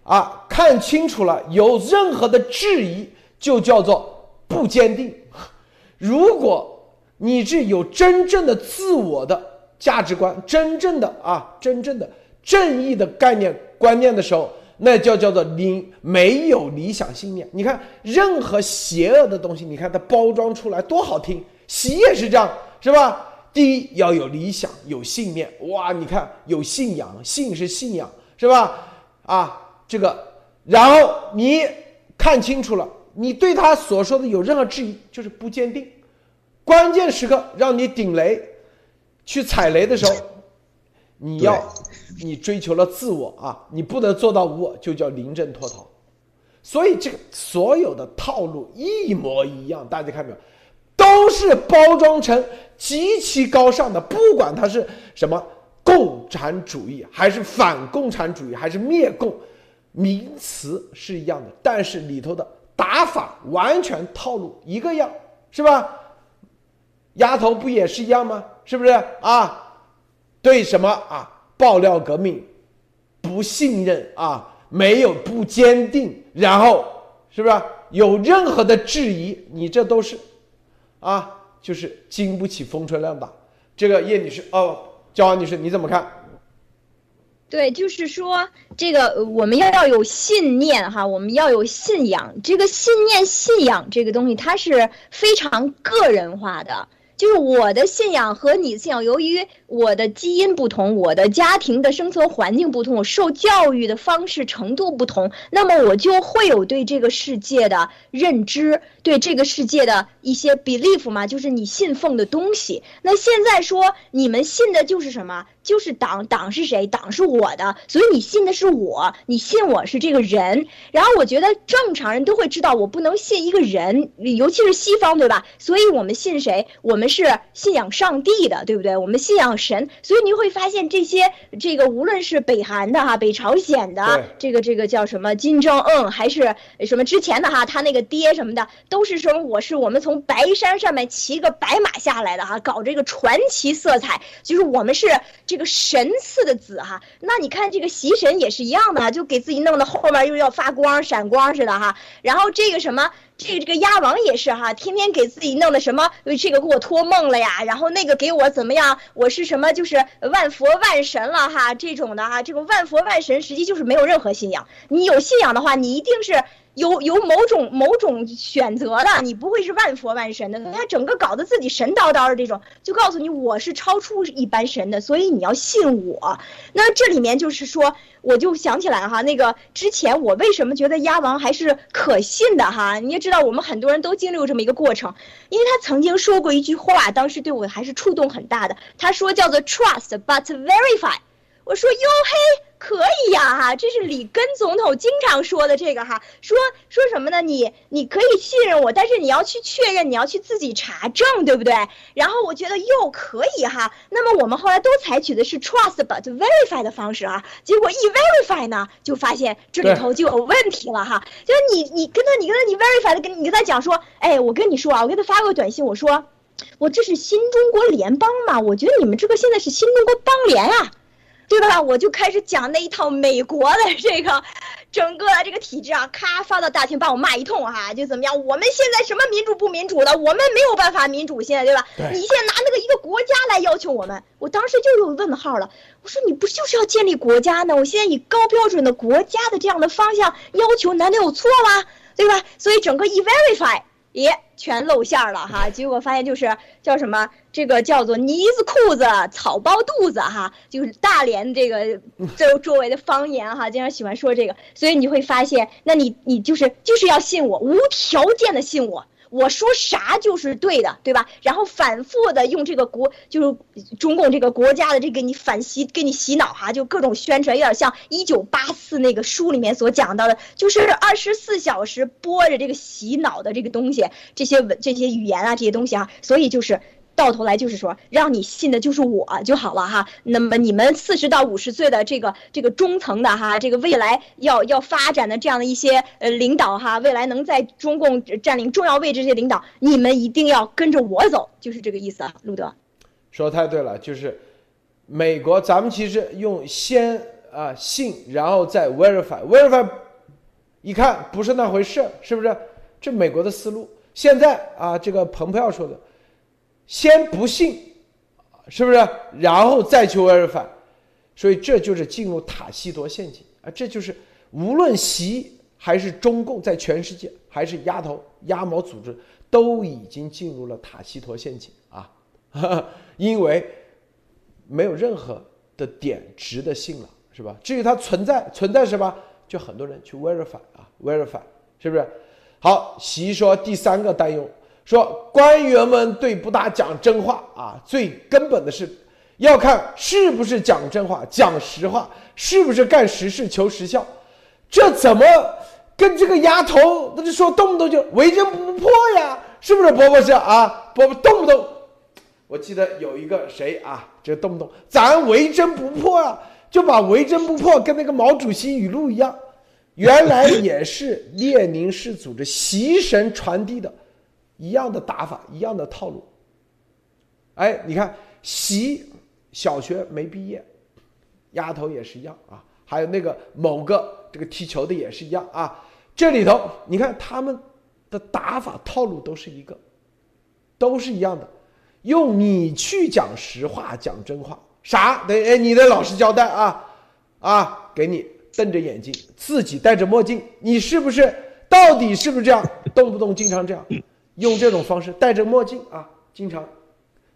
啊，看清楚了有任何的质疑就叫做不坚定。如果你是有真正的自我的价值观，真正的啊，真正的正义的概念观念的时候，那叫叫做你没有理想信念。你看任何邪恶的东西，你看它包装出来多好听，洗也是这样，是吧？第一要有理想，有信念，哇，你看有信仰，信是信仰，是吧？啊，这个，然后你看清楚了，你对他所说的有任何质疑，就是不坚定。关键时刻让你顶雷，去踩雷的时候，你要你追求了自我啊，你不能做到无我，就叫临阵脱逃。所以这个所有的套路一模一样，大家看到没有？都是包装成极其高尚的，不管它是什么共产主义，还是反共产主义，还是灭共，名词是一样的，但是里头的打法完全套路一个样，是吧？丫头不也是一样吗？是不是啊？对什么啊？爆料革命，不信任啊，没有不坚定，然后是不是有任何的质疑？你这都是。啊，就是经不起风吹浪打。这个叶女士哦，焦安女士，你怎么看？对，就是说这个我们要要有信念哈，我们要有信仰。这个信念、信仰这个东西，它是非常个人化的。就是我的信仰和你的信仰，由于我的基因不同，我的家庭的生存环境不同，我受教育的方式程度不同，那么我就会有对这个世界的认知，对这个世界的一些 belief 嘛，就是你信奉的东西。那现在说你们信的就是什么？就是党，党是谁？党是我的，所以你信的是我，你信我是这个人。然后我觉得正常人都会知道，我不能信一个人，尤其是西方，对吧？所以我们信谁？我们是信仰上帝的，对不对？我们信仰神。所以你会发现这些，这个无论是北韩的哈，北朝鲜的，这个这个叫什么金正恩，还是什么之前的哈，他那个爹什么的，都是说我是我们从白山上面骑个白马下来的哈，搞这个传奇色彩，就是我们是。这个神赐的子哈，那你看这个习神也是一样的，就给自己弄的后面又要发光闪光似的哈。然后这个什么，这个这个鸭王也是哈，天天给自己弄的什么，这个给我托梦了呀，然后那个给我怎么样，我是什么就是万佛万神了哈，这种的哈，这个万佛万神实际就是没有任何信仰。你有信仰的话，你一定是。有有某种某种选择的，你不会是万佛万神的，他整个搞得自己神叨叨的这种，就告诉你我是超出一般神的，所以你要信我。那这里面就是说，我就想起来哈，那个之前我为什么觉得鸭王还是可信的哈？你也知道，我们很多人都经历过这么一个过程，因为他曾经说过一句话，当时对我还是触动很大的。他说叫做 trust but verify。我说哟嘿，可以呀哈，这是里根总统经常说的这个哈，说说什么呢？你你可以信任我，但是你要去确认，你要去自己查证，对不对？然后我觉得又可以哈，那么我们后来都采取的是 trust but verify 的方式啊，结果一 verify 呢，就发现这里头就有问题了哈，就是你你跟他你跟他你 verify 的跟你跟他讲说，哎，我跟你说啊，我给他发个短信，我说我这是新中国联邦嘛，我觉得你们这个现在是新中国邦联啊。对吧？我就开始讲那一套美国的 [LAUGHS] 这个整个的这个体制啊，咔发到大厅，把我骂一通哈，就怎么样？我们现在什么民主不民主的？我们没有办法民主，现在对吧？你现在拿那个一个国家来要求我们，我当时就有问号了。我说你不就是要建立国家呢？我现在以高标准的国家的这样的方向要求，难道有错吗？对吧？所以整个一 verify。耶，全露馅儿了哈！结果发现就是叫什么，这个叫做呢子裤子草包肚子哈，就是大连这个 [LAUGHS] 周周围的方言哈，经常喜欢说这个，所以你会发现，那你你就是就是要信我，无条件的信我。我说啥就是对的，对吧？然后反复的用这个国，就是中共这个国家的这个你反洗，给你洗脑哈，就各种宣传，有点像一九八四那个书里面所讲到的，就是二十四小时播着这个洗脑的这个东西，这些文、这些语言啊，这些东西啊，所以就是。到头来就是说，让你信的就是我就好了哈。那么你们四十到五十岁的这个这个中层的哈，这个未来要要发展的这样的一些呃领导哈，未来能在中共占领重要位置这些领导，你们一定要跟着我走，就是这个意思啊，路德。说太对了，就是美国，咱们其实用先啊信，然后再 verify，verify，一看不是那回事，是不是？这美国的思路。现在啊，这个蓬佩奥说的。先不信，是不是？然后再去 verify，所以这就是进入塔西佗陷阱啊！这就是无论习还是中共在全世界，还是鸭头鸭毛组织，都已经进入了塔西佗陷阱啊！[LAUGHS] 因为没有任何的点值得信了，是吧？至于它存在存在什么，就很多人去 verify 啊，verify，是不是？好，习说第三个担忧，说官员们对不大讲真话啊，最根本的是要看是不是讲真话、讲实话，是不是干实事求实效。这怎么跟这个丫头，那就说动不动就为真不破呀？是不是伯伯是啊？伯伯动不动。我记得有一个谁啊，这动不动咱为真不破啊，就把为真不破跟那个毛主席语录一样，原来也是列宁式组织习神传递的，一样的打法，一样的套路。哎，你看习小学没毕业，丫头也是一样啊，还有那个某个这个踢球的也是一样啊，这里头你看他们的打法套路都是一个，都是一样的。用你去讲实话，讲真话，啥？得哎，你的老实交代啊啊！给你瞪着眼睛，自己戴着墨镜，你是不是？到底是不是这样？动不动经常这样，用这种方式戴着墨镜啊，经常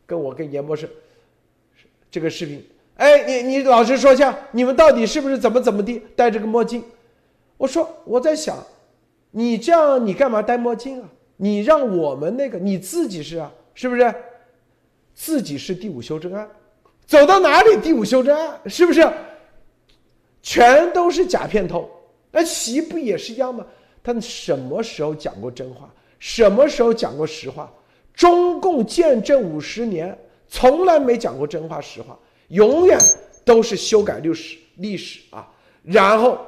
跟我跟严博士这个视频。哎，你你老实说一下，你们到底是不是怎么怎么地戴着个墨镜？我说我在想，你这样你干嘛戴墨镜啊？你让我们那个你自己是啊，是不是？自己是第五修正案，走到哪里第五修正案是不是？全都是假片头。那习不也是一样吗？他什么时候讲过真话？什么时候讲过实话？中共建政五十年，从来没讲过真话实话，永远都是修改历史历史啊，然后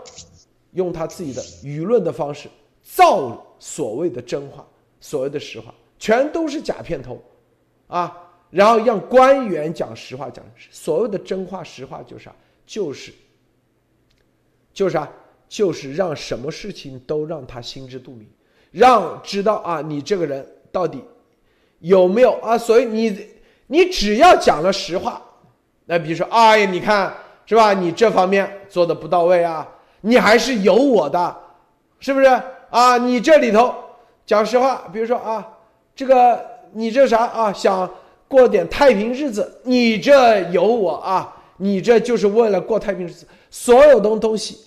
用他自己的舆论的方式造所谓的真话，所谓的实话，全都是假片头，啊。然后让官员讲实话，讲所谓的真话实话就是啥？就是，就是啥？就是让什么事情都让他心知肚明，让知道啊，你这个人到底有没有啊？所以你你只要讲了实话，那比如说，哎，你看是吧？你这方面做的不到位啊，你还是有我的，是不是啊？你这里头讲实话，比如说啊，这个你这啥啊？想。过点太平日子，你这有我啊！你这就是为了过太平日子，所有的东西，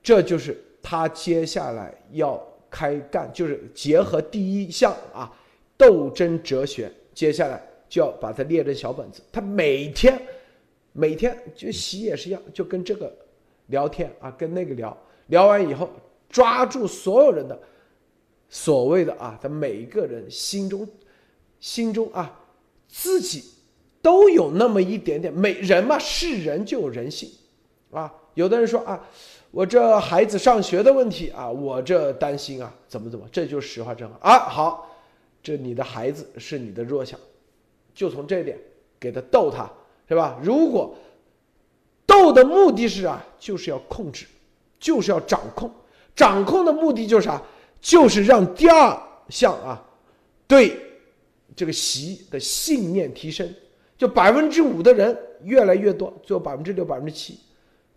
这就是他接下来要开干，就是结合第一项啊，斗争哲学。接下来就要把它列成小本子，他每天每天就洗也是一样，就跟这个聊天啊，跟那个聊聊完以后，抓住所有人的所谓的啊，他每一个人心中心中啊。自己都有那么一点点，每人嘛是人就有人性，啊，有的人说啊，我这孩子上学的问题啊，我这担心啊，怎么怎么，这就是实话真话啊。好，这你的孩子是你的弱项，就从这一点给他逗他，是吧？如果逗的目的是啊，就是要控制，就是要掌控，掌控的目的就是啥？就是让第二项啊，对。这个习的信念提升，就百分之五的人越来越多，最后百分之六、百分之七，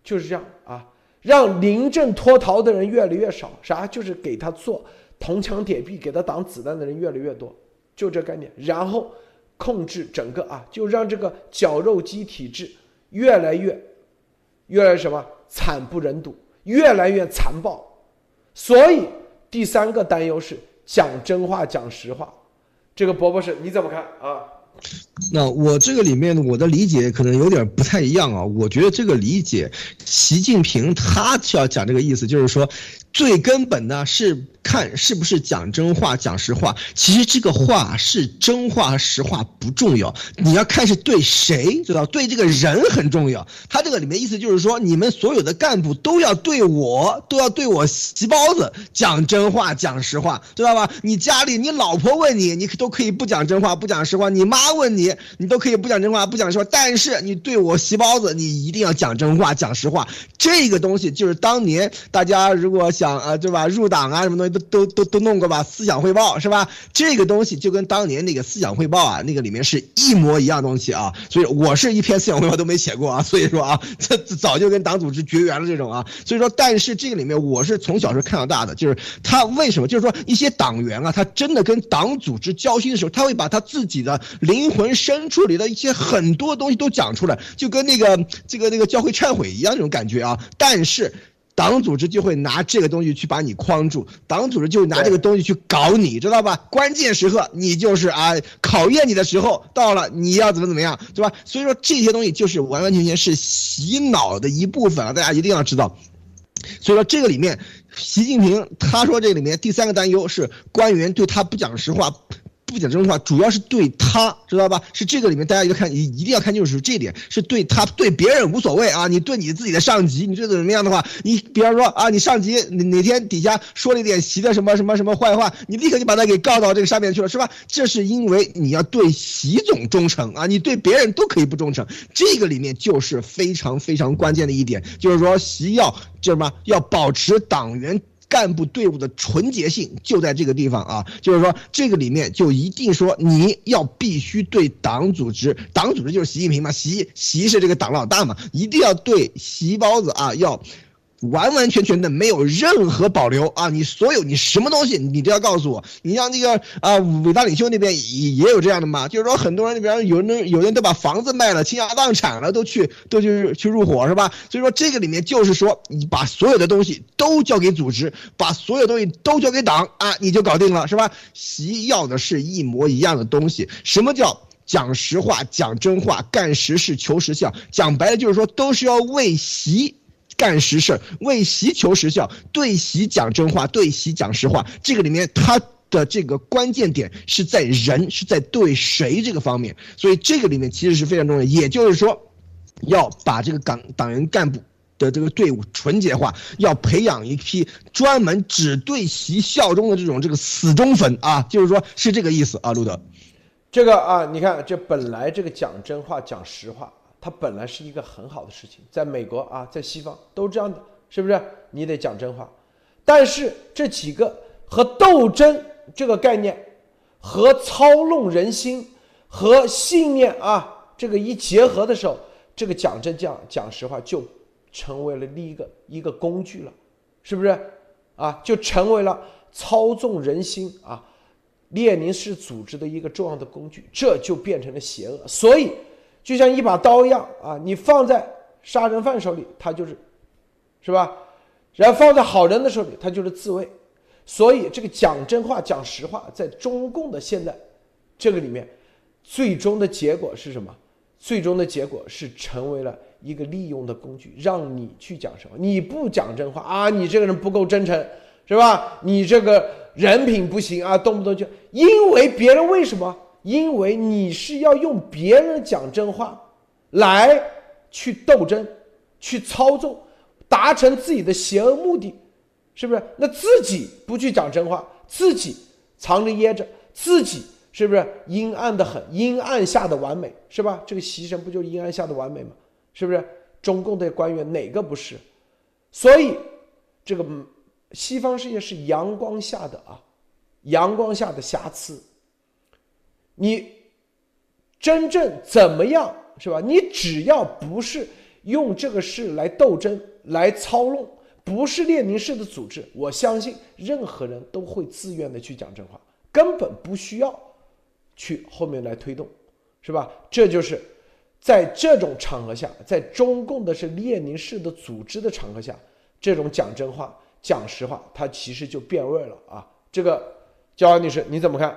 就是这样啊。让临阵脱逃的人越来越少，啥？就是给他做铜墙铁壁、给他挡子弹的人越来越多，就这概念。然后控制整个啊，就让这个绞肉机体制越来越、越来什么惨不忍睹，越来越残暴。所以第三个担忧是讲真话、讲实话。这个伯伯是你怎么看啊？那我这个里面我的理解可能有点不太一样啊。我觉得这个理解，习近平他就要讲这个意思，就是说，最根本的是。看是不是讲真话、讲实话，其实这个话是真话实话不重要，你要看是对谁，知道？对这个人很重要。他这个里面意思就是说，你们所有的干部都要对我，都要对我席包子讲真话、讲实话，知道吧？你家里你老婆问你，你都可以不讲真话、不讲实话；你妈问你，你，都可以不讲真话，不讲实话，但是你对我席包子，你一定要讲真话，讲实话。这个东西就是当年大家如果想啊，对吧？入党啊，什么东西都都都都弄过吧？思想汇报是吧？这个东西就跟当年那个思想汇报啊，那个里面是一模一样东西啊。所以我是一篇思想汇报都没写过啊。所以说啊，这早就跟党组织绝缘了这种啊。所以说，但是这个里面我是从小是看到大的，就是他为什么？就是说一些党员啊，他真的跟党组织交心的时候，他会把他自己的灵魂深处里的一些很多东西都讲出来，就跟那个这个那个教会忏悔一样那种感觉啊。但是。党组织就会拿这个东西去把你框住，党组织就拿这个东西去搞你，知道吧？关键时刻你就是啊，考验你的时候到了，你要怎么怎么样，对吧？所以说这些东西就是完完全全是洗脑的一部分啊，大家一定要知道。所以说这个里面，习近平他说这里面第三个担忧是官员对他不讲实话。不讲真话，主要是对他，知道吧？是这个里面大家一个看，一一定要看清楚是这一点，是对他对别人无所谓啊。你对你自己的上级，你这怎么样的话，你比方说啊，你上级哪天底下说了一点习的什么什么什么坏话，你立刻就把他给告到这个上面去了，是吧？这是因为你要对习总忠诚啊，你对别人都可以不忠诚。这个里面就是非常非常关键的一点，就是说习要叫什么？要保持党员。干部队伍的纯洁性就在这个地方啊，就是说这个里面就一定说你要必须对党组织，党组织就是习近平嘛，习习是这个党老大嘛，一定要对习包子啊要。完完全全的没有任何保留啊！你所有你什么东西你都要告诉我。你像那个啊，伟大领袖那边也也有这样的嘛，就是说很多人，比方有人有人都把房子卖了，倾家荡产了，都去都去去入伙是吧？所以说这个里面就是说，你把所有的东西都交给组织，把所有东西都交给党啊，你就搞定了是吧？习要的是一模一样的东西。什么叫讲实话、讲真话、干实事、求实效？讲白了就是说，都是要为习。干实事，为习求实效，对习讲真话，对习讲实话。这个里面他的这个关键点是在人，是在对谁这个方面。所以这个里面其实是非常重要。也就是说，要把这个党党员干部的这个队伍纯洁化，要培养一批专门只对习效忠的这种这个死忠粉啊，就是说是这个意思啊，路德。这个啊，你看这本来这个讲真话、讲实话。它本来是一个很好的事情，在美国啊，在西方都这样的，是不是？你得讲真话。但是这几个和斗争这个概念，和操弄人心和信念啊，这个一结合的时候，这个讲真讲讲实话就成为了另一个一个工具了，是不是？啊，就成为了操纵人心啊，列宁式组织的一个重要的工具，这就变成了邪恶。所以。就像一把刀一样啊，你放在杀人犯手里，他就是，是吧？然后放在好人的手里，他就是自卫。所以这个讲真话、讲实话，在中共的现在这个里面，最终的结果是什么？最终的结果是成为了一个利用的工具，让你去讲什么？你不讲真话啊，你这个人不够真诚，是吧？你这个人品不行啊，动不动就因为别人为什么？因为你是要用别人讲真话，来去斗争，去操纵，达成自己的邪恶目的，是不是？那自己不去讲真话，自己藏着掖着，自己是不是阴暗的很？阴暗下的完美，是吧？这个牺牲不就阴暗下的完美吗？是不是？中共的官员哪个不是？所以，这个西方世界是阳光下的啊，阳光下的瑕疵。你真正怎么样是吧？你只要不是用这个事来斗争、来操弄，不是列宁式的组织，我相信任何人都会自愿的去讲真话，根本不需要去后面来推动，是吧？这就是在这种场合下，在中共的是列宁式的组织的场合下，这种讲真话、讲实话，它其实就变味了啊！这个焦安女士，你怎么看？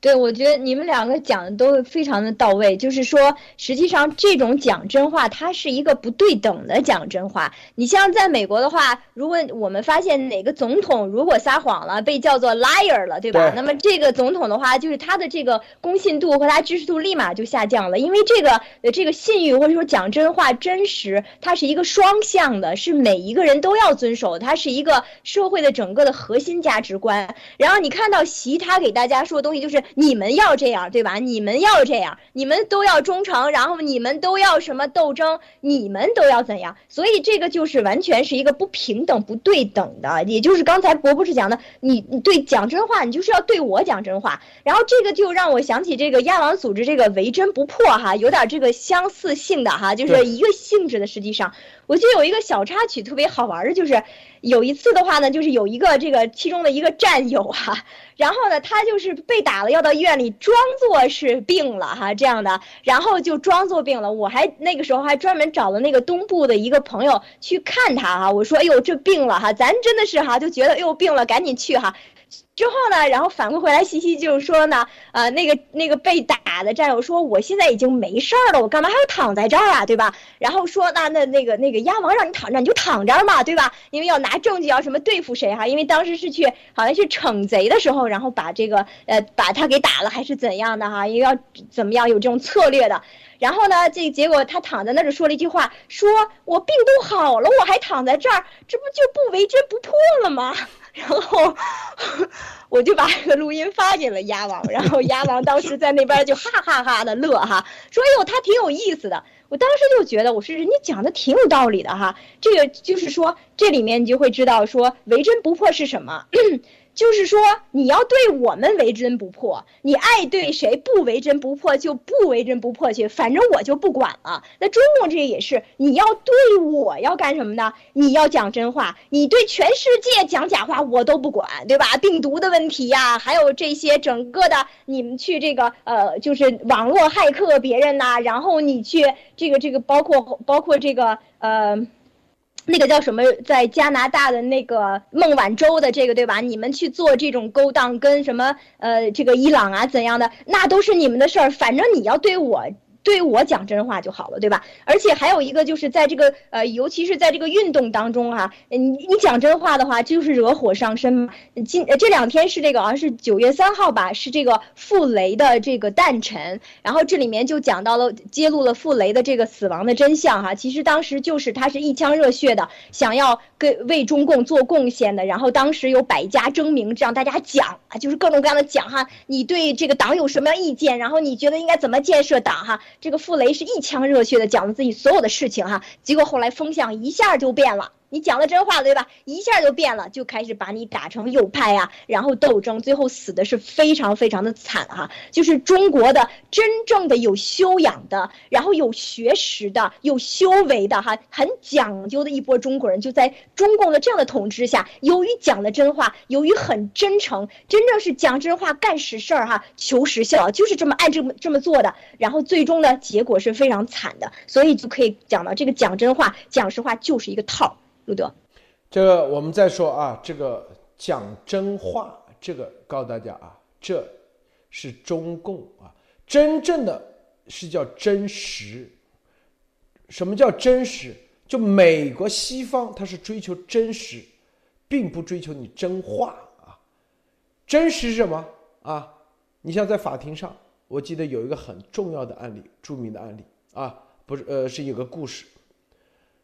对，我觉得你们两个讲的都非常的到位。就是说，实际上这种讲真话，它是一个不对等的讲真话。你像在美国的话，如果我们发现哪个总统如果撒谎了，被叫做 liar 了，对吧？那么这个总统的话，就是他的这个公信度和他支持度立马就下降了，因为这个呃这个信誉或者说讲真话真实，它是一个双向的，是每一个人都要遵守，它是一个社会的整个的核心价值观。然后你看到习他给大家说的东西就是。你们要这样，对吧？你们要这样，你们都要忠诚，然后你们都要什么斗争，你们都要怎样？所以这个就是完全是一个不平等、不对等的。也就是刚才伯博士讲的，你你对讲真话，你就是要对我讲真话。然后这个就让我想起这个亚王组织这个唯真不破哈，有点这个相似性的哈，就是一个性质的。实际上，我记得有一个小插曲特别好玩的，就是有一次的话呢，就是有一个这个其中的一个战友哈，然后呢，他就是被打了，要到医院里装作是病了哈，这样的，然后就装作病了。我还那个时候还专门找了那个东部的一个朋友去看他哈，我说哎呦这病了哈，咱真的是哈就觉得哎呦病了，赶紧去哈。之后呢，然后反馈回来信息就是说呢，呃，那个那个被打的战友说，我现在已经没事儿了，我干嘛还要躺在这儿啊，对吧？然后说那那那个那个鸭王让你躺着，你就躺着嘛，对吧？因为要拿证据要什么对付谁哈？因为当时是去好像是惩贼的时候，然后把这个呃把他给打了还是怎样的哈？因为要怎么样有这种策略的。然后呢，这结果他躺在那儿说了一句话，说我病都好了，我还躺在这儿，这不就不为真不破了吗？然后我就把这个录音发给了鸭王，然后鸭王当时在那边就哈哈哈的乐哈，说哎呦他挺有意思的。我当时就觉得我说人家讲的挺有道理的哈，这个就是说这里面你就会知道说唯真不破是什么。就是说，你要对我们为真不破，你爱对谁不为真不破就不为真不破去，反正我就不管了。那中共这也是，你要对我要干什么呢？你要讲真话，你对全世界讲假话我都不管，对吧？病毒的问题呀，还有这些整个的，你们去这个呃，就是网络骇客别人呐，然后你去这个这个，包括包括这个呃。那个叫什么，在加拿大的那个孟晚舟的这个对吧？你们去做这种勾当，跟什么呃这个伊朗啊怎样的，那都是你们的事儿，反正你要对我。对我讲真话就好了，对吧？而且还有一个就是在这个呃，尤其是在这个运动当中哈，你你讲真话的话，就是惹火上身。今这两天是这个好像是九月三号吧，是这个傅雷的这个诞辰，然后这里面就讲到了揭露了傅雷的这个死亡的真相哈。其实当时就是他是一腔热血的，想要给为中共做贡献的，然后当时有百家争鸣，让大家讲啊，就是各种各样的讲哈，你对这个党有什么样意见，然后你觉得应该怎么建设党哈。这个傅雷是一腔热血的讲了自己所有的事情哈，结果后来风向一下就变了。你讲了真话对吧？一下就变了，就开始把你打成右派啊，然后斗争，最后死的是非常非常的惨哈。就是中国的真正的有修养的，然后有学识的、有修为的哈，很讲究的一波中国人，就在中共的这样的统治下，由于讲了真话，由于很真诚，真正是讲真话干实事儿哈，求实效，就是这么按这么这么做的，然后最终呢，结果是非常惨的，所以就可以讲到这个讲真话、讲实话就是一个套。路德，这个我们再说啊，这个讲真话，这个告诉大家啊，这是中共啊，真正的是叫真实。什么叫真实？就美国西方它是追求真实，并不追求你真话啊。真实是什么啊？你像在法庭上，我记得有一个很重要的案例，著名的案例啊，不是呃，是有个故事，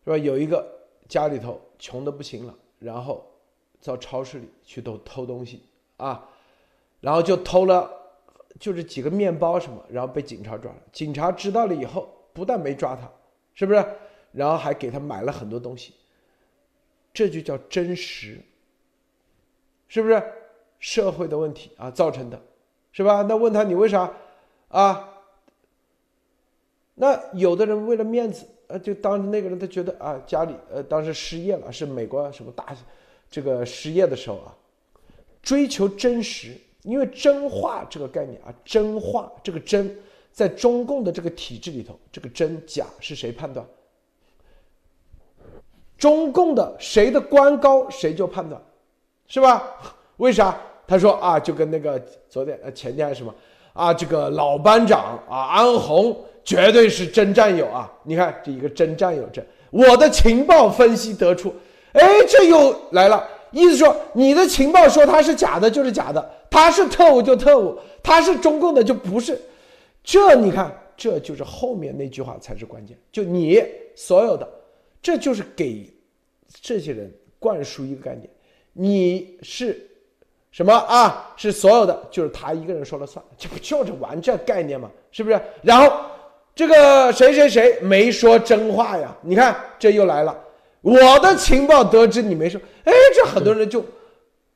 是吧？有一个。家里头穷的不行了，然后到超市里去偷偷东西啊，然后就偷了，就是几个面包什么，然后被警察抓了。警察知道了以后，不但没抓他，是不是？然后还给他买了很多东西，这就叫真实，是不是？社会的问题啊造成的，是吧？那问他你为啥啊？那有的人为了面子。呃，就当时那个人，他觉得啊，家里呃当时失业了，是美国什么大，这个失业的时候啊，追求真实，因为真话这个概念啊，真话这个真，在中共的这个体制里头，这个真假是谁判断？中共的谁的官高谁就判断，是吧？为啥？他说啊，就跟那个昨天呃前天还是什么啊，这个老班长啊安红。绝对是真战友啊！你看这一个真战友，这我的情报分析得出，哎，这又来了，意思说你的情报说他是假的，就是假的，他是特务就特务，他是中共的就不是。这你看，这就是后面那句话才是关键，就你所有的，这就是给这些人灌输一个概念，你是什么啊？是所有的，就是他一个人说了算，这不就是玩这概念吗？是不是？然后这个谁谁谁没说真话呀？你看这又来了，我的情报得知你没说，哎，这很多人就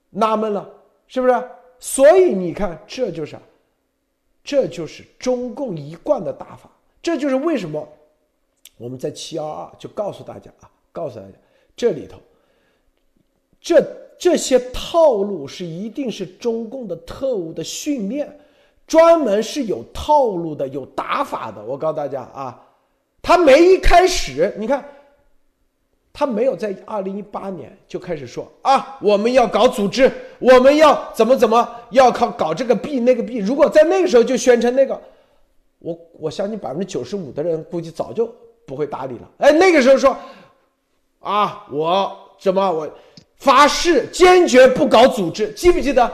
纳闷了，是不是？所以你看，这就是，这就是中共一贯的打法，这就是为什么我们在七幺二就告诉大家啊，告诉大家这里头，这。这些套路是一定是中共的特务的训练，专门是有套路的、有打法的。我告诉大家啊，他没一开始，你看，他没有在二零一八年就开始说啊，我们要搞组织，我们要怎么怎么，要靠搞这个币那个币。如果在那个时候就宣称那个，我我相信百分之九十五的人估计早就不会搭理了。哎，那个时候说啊，我怎么我。发誓坚决不搞组织，记不记得？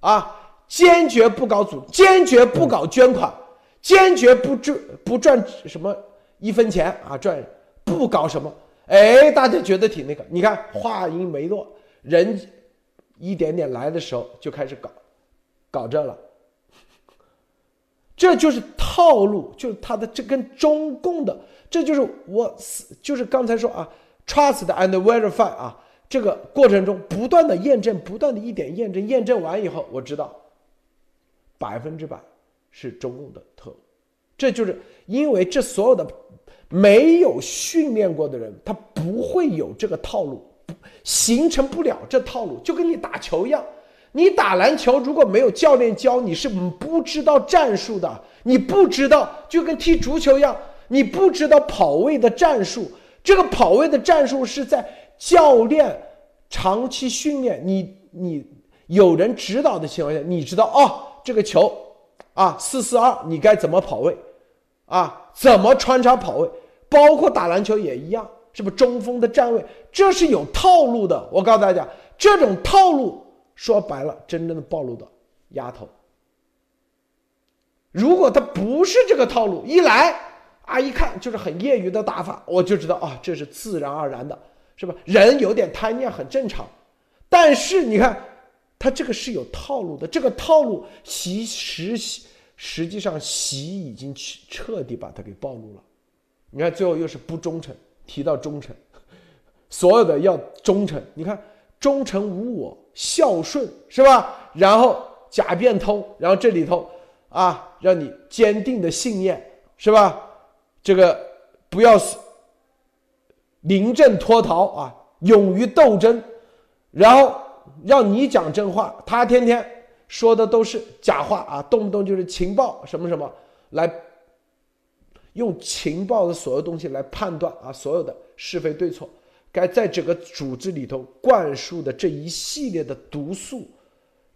啊，坚决不搞组，坚决不搞捐款，坚决不赚不赚什么一分钱啊，赚不搞什么。哎，大家觉得挺那个。你看话音没落，人一点点来的时候就开始搞，搞这了。这就是套路，就是他的这跟中共的，这就是我就是刚才说啊，trust and verify 啊。这个过程中不断的验证，不断的一点验证，验证完以后，我知道百分之百是中共的特务。这就是因为这所有的没有训练过的人，他不会有这个套路，形成不了这套路。就跟你打球一样，你打篮球如果没有教练教，你是不知道战术的。你不知道，就跟踢足球一样，你不知道跑位的战术。这个跑位的战术是在。教练长期训练，你你有人指导的情况下，你知道哦，这个球啊，四四二，你该怎么跑位啊？怎么穿插跑位？包括打篮球也一样，是不是中锋的站位？这是有套路的。我告诉大家，这种套路说白了，真正的暴露的丫头。如果他不是这个套路，一来啊，一看就是很业余的打法，我就知道啊，这是自然而然的。是吧？人有点贪念很正常，但是你看，他这个是有套路的。这个套路其实习实际上习已经彻底把他给暴露了。你看最后又是不忠诚，提到忠诚，所有的要忠诚。你看忠诚无我，孝顺是吧？然后假变通，然后这里头啊，让你坚定的信念是吧？这个不要死。临阵脱逃啊，勇于斗争，然后让你讲真话，他天天说的都是假话啊，动不动就是情报什么什么，来用情报的所有东西来判断啊，所有的是非对错，该在整个组织里头灌输的这一系列的毒素，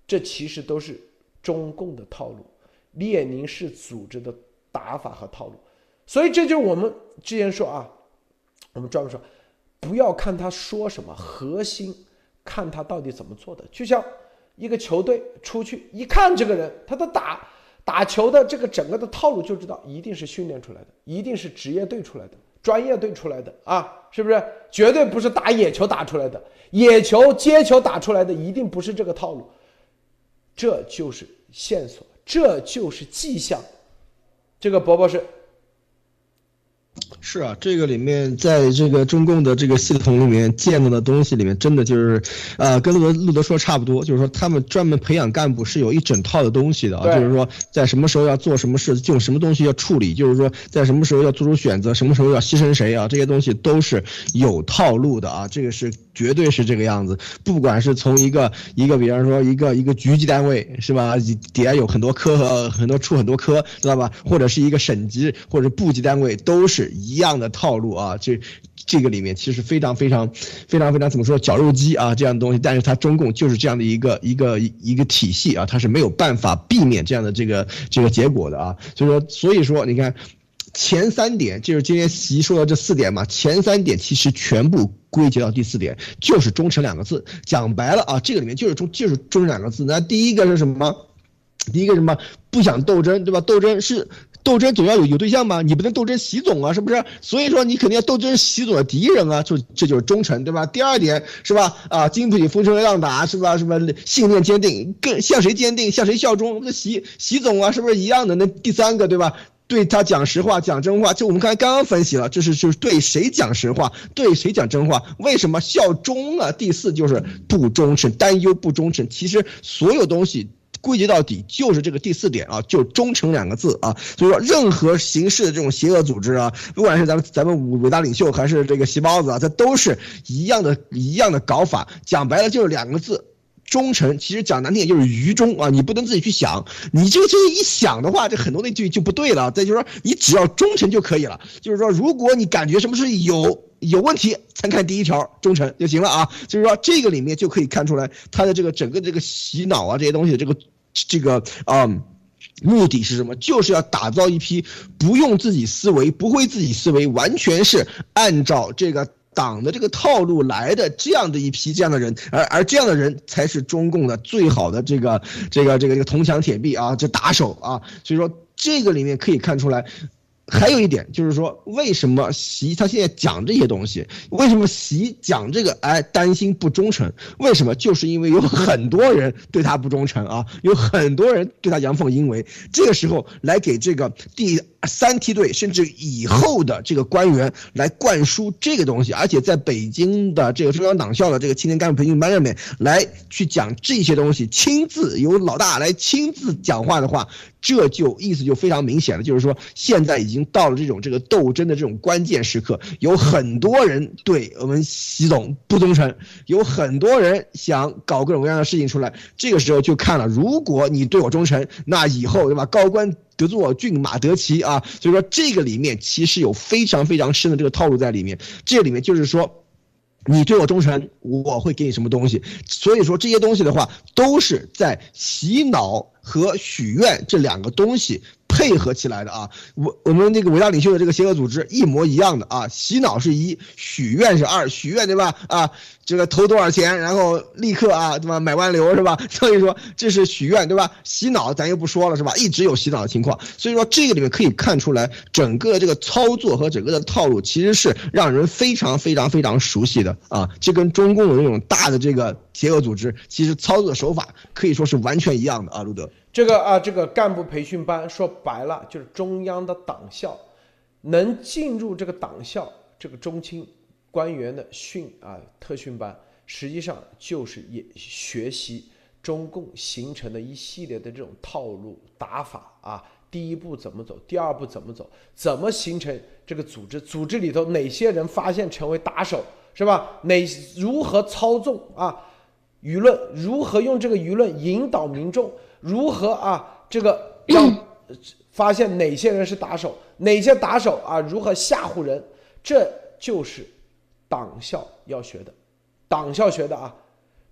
这其实都是中共的套路，列宁式组织的打法和套路，所以这就是我们之前说啊。我们专门说，不要看他说什么，核心看他到底怎么做的。就像一个球队出去一看这个人，他的打打球的这个整个的套路就知道，一定是训练出来的，一定是职业队出来的，专业队出来的啊，是不是？绝对不是打野球打出来的，野球接球打出来的一定不是这个套路。这就是线索，这就是迹象。这个伯伯是。是啊，这个里面在这个中共的这个系统里面见到的东西里面，真的就是，呃，跟路德路德说差不多，就是说他们专门培养干部是有一整套的东西的啊，就是说在什么时候要做什么事，就什么东西要处理，就是说在什么时候要做出选择，什么时候要牺牲谁啊，这些东西都是有套路的啊，这个是绝对是这个样子。不管是从一个一个，比方说一个一个局级单位是吧，底下有很多科和很多处很多科，知道吧？或者是一个省级或者部级单位，都是一。样的套路啊，这这个里面其实非常非常非常非常怎么说绞肉机啊这样的东西，但是它中共就是这样的一个一个一个体系啊，它是没有办法避免这样的这个这个结果的啊，所以说所以说你看前三点就是今天习说的这四点嘛，前三点其实全部归结到第四点，就是忠诚两个字，讲白了啊，这个里面就是忠就是忠诚两个字，那第一个是什么？第一个什么不想斗争对吧？斗争是。斗争总要有有对象嘛，你不能斗争习总啊，是不是？所以说你肯定要斗争习总的敌人啊，就这就是忠诚，对吧？第二点是吧？啊，经不起风吹浪打，是吧？什么信念坚定，更向谁坚定，向谁效忠？那习习总啊，是不是一样的？那第三个，对吧？对他讲实话，讲真话，就我们刚才刚刚分析了，这是就是对谁讲实话，对谁讲真话？为什么效忠啊？第四就是不忠诚，担忧不忠诚。其实所有东西归结到底就是这个第四点啊，就忠诚两个字啊。所以说，任何形式的这种邪恶组织啊，不管是咱们咱们伟大领袖还是这个习包子啊，这都是一样的一样的搞法。讲白了就是两个字。忠诚其实讲难听点就是愚忠啊，你不能自己去想，你这个这一想的话，这很多那句就不对了。再就是说，你只要忠诚就可以了。就是说，如果你感觉什么事有有问题，参看第一条忠诚就行了啊。就是说，这个里面就可以看出来他的这个整个这个洗脑啊这些东西的这个这个啊目的是什么？就是要打造一批不用自己思维、不会自己思维，完全是按照这个。党的这个套路来的这样的一批这样的人，而而这样的人才是中共的最好的这个这个这个这个铜墙铁壁啊，这打手啊，所以说这个里面可以看出来。还有一点就是说，为什么习他现在讲这些东西？为什么习讲这个？哎，担心不忠诚？为什么？就是因为有很多人对他不忠诚啊，有很多人对他阳奉阴违。这个时候来给这个第三梯队甚至以后的这个官员来灌输这个东西，而且在北京的这个中央党校的这个青年干部培训班上面来去讲这些东西，亲自由老大来亲自讲话的话。这就意思就非常明显了，就是说现在已经到了这种这个斗争的这种关键时刻，有很多人对我们习总不忠诚，有很多人想搞各种各样的事情出来。这个时候就看了，如果你对我忠诚，那以后对吧？高官得坐，骏马得骑啊。所以说这个里面其实有非常非常深的这个套路在里面。这里面就是说，你对我忠诚，我会给你什么东西。所以说这些东西的话，都是在洗脑。和许愿这两个东西配合起来的啊，我我们那个伟大领袖的这个邪恶组织一模一样的啊，洗脑是一，许愿是二，许愿对吧？啊，这个投多少钱，然后立刻啊，对吧？买万流是吧？[LAUGHS] 所以说这是许愿对吧？洗脑咱又不说了是吧？一直有洗脑的情况，所以说这个里面可以看出来，整个这个操作和整个的套路其实是让人非常非常非常熟悉的啊，这跟中共的那种大的这个邪恶组织其实操作手法可以说是完全一样的啊，路德。这个啊，这个干部培训班说白了就是中央的党校，能进入这个党校这个中青官员的训啊特训班，实际上就是也学习中共形成的一系列的这种套路打法啊。第一步怎么走，第二步怎么走，怎么形成这个组织？组织里头哪些人发现成为打手是吧？哪如何操纵啊舆论？如何用这个舆论引导民众？如何啊？这个让发现哪些人是打手，哪些打手啊？如何吓唬人？这就是党校要学的，党校学的啊。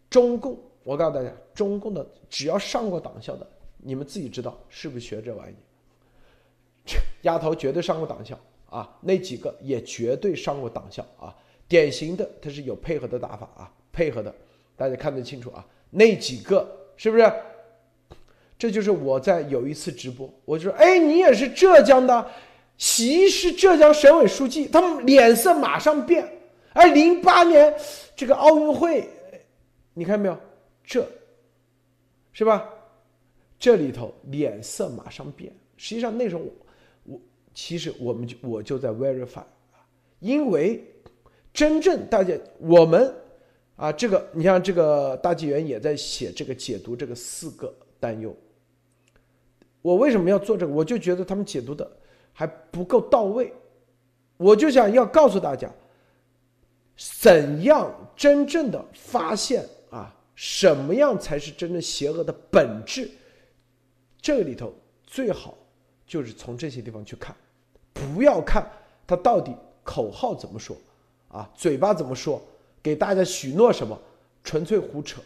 中共，我告诉大家，中共的只要上过党校的，你们自己知道是不是学这玩意？丫头绝对上过党校啊，那几个也绝对上过党校啊。典型的，他是有配合的打法啊，配合的，大家看得清楚啊。那几个是不是？这就是我在有一次直播，我就说：“哎，你也是浙江的，习是浙江省委书记。”他们脸色马上变。哎，零八年这个奥运会，你看没有？这，是吧？这里头脸色马上变。实际上那时候我，我其实我们就我就在 verify 啊，因为真正大家我们啊，这个你像这个大纪元也在写这个解读这个四个担忧。我为什么要做这个？我就觉得他们解读的还不够到位，我就想要告诉大家，怎样真正的发现啊，什么样才是真正邪恶的本质？这个里头最好就是从这些地方去看，不要看他到底口号怎么说啊，嘴巴怎么说，给大家许诺什么，纯粹胡扯，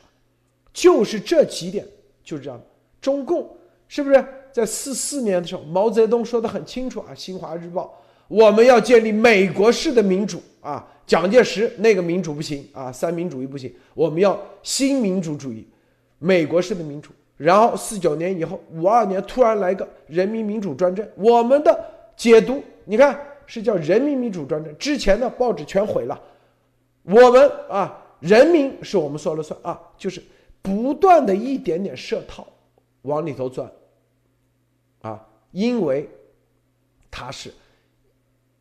就是这几点就是这样。中共是不是？在四四年的时候，毛泽东说的很清楚啊，《新华日报》，我们要建立美国式的民主啊。蒋介石那个民主不行啊，三民主义不行，我们要新民主主义，美国式的民主。然后四九年以后，五二年突然来个人民民主专政，我们的解读你看是叫人民民主专政，之前的报纸全毁了，我们啊，人民是我们说了算啊，就是不断的一点点设套往里头钻，啊，因为它是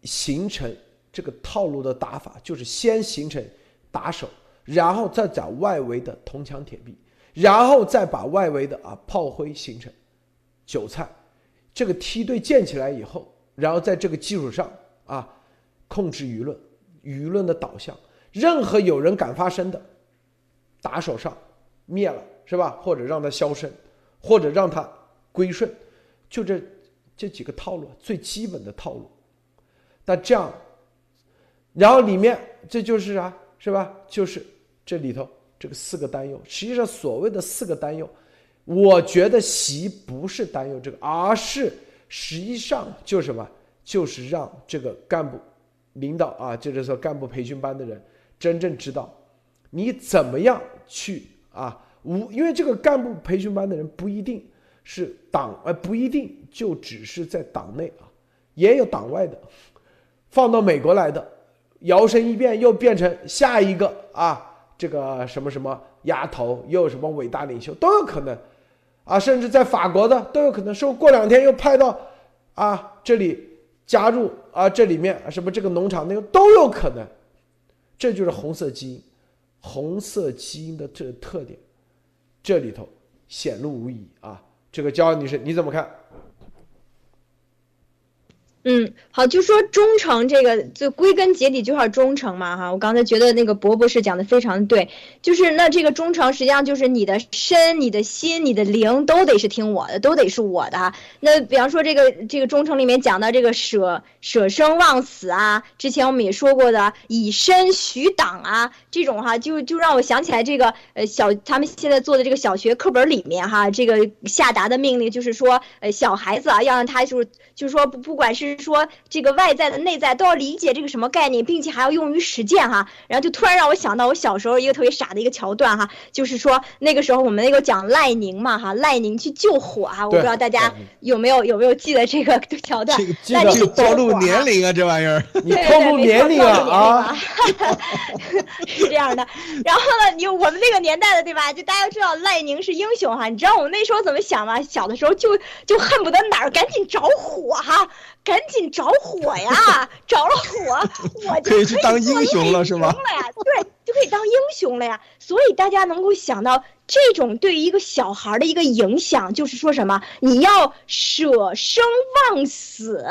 形成这个套路的打法，就是先形成打手，然后再找外围的铜墙铁壁。然后再把外围的啊炮灰形成韭菜，这个梯队建起来以后，然后在这个基础上啊控制舆论，舆论的导向，任何有人敢发声的，打手上灭了是吧？或者让他消声，或者让他归顺，就这这几个套路最基本的套路。那这样，然后里面这就是啥是吧？就是这里头。这个四个担忧，实际上所谓的四个担忧，我觉得习不是担忧这个，而是实际上就是什么？就是让这个干部领导啊，就是说干部培训班的人真正知道你怎么样去啊，无因为这个干部培训班的人不一定是党，呃，不一定就只是在党内啊，也有党外的，放到美国来的，摇身一变又变成下一个啊。这个什么什么丫头，又什么伟大领袖都有可能，啊，甚至在法国的都有可能，说过两天又派到啊这里加入啊这里面什么这个农场那个都有可能，这就是红色基因，红色基因的这特点，这里头显露无遗啊。这个骄傲女士你怎么看？嗯，好，就说忠诚这个，就归根结底就是忠诚嘛，哈。我刚才觉得那个博博士讲的非常对，就是那这个忠诚实际上就是你的身、你的心、你的灵都得是听我的，都得是我的。那比方说这个这个忠诚里面讲到这个舍舍生忘死啊，之前我们也说过的以身许党啊，这种哈就就让我想起来这个呃小他们现在做的这个小学课本里面哈，这个下达的命令就是说呃小孩子啊要让他就是就是说不不管是说这个外在的内在都要理解这个什么概念，并且还要用于实践哈。然后就突然让我想到我小时候一个特别傻的一个桥段哈，就是说那个时候我们那个讲赖宁嘛哈，赖宁去救火啊，我不知道大家有没有有没有记得这个桥段？赖宁暴露年龄啊，这玩意儿，[LAUGHS] 你暴露年龄啊啊，[LAUGHS] 是这样的。然后呢，你我们那个年代的对吧？就大家知道赖宁是英雄哈，你知道我们那时候怎么想吗？小的时候就就恨不得哪儿赶紧着火哈。赶紧着火呀！着了火，我就可以去当英雄了，是吗？对，就可以当英雄了呀。所以大家能够想到这种对于一个小孩的一个影响，就是说什么？你要舍生忘死，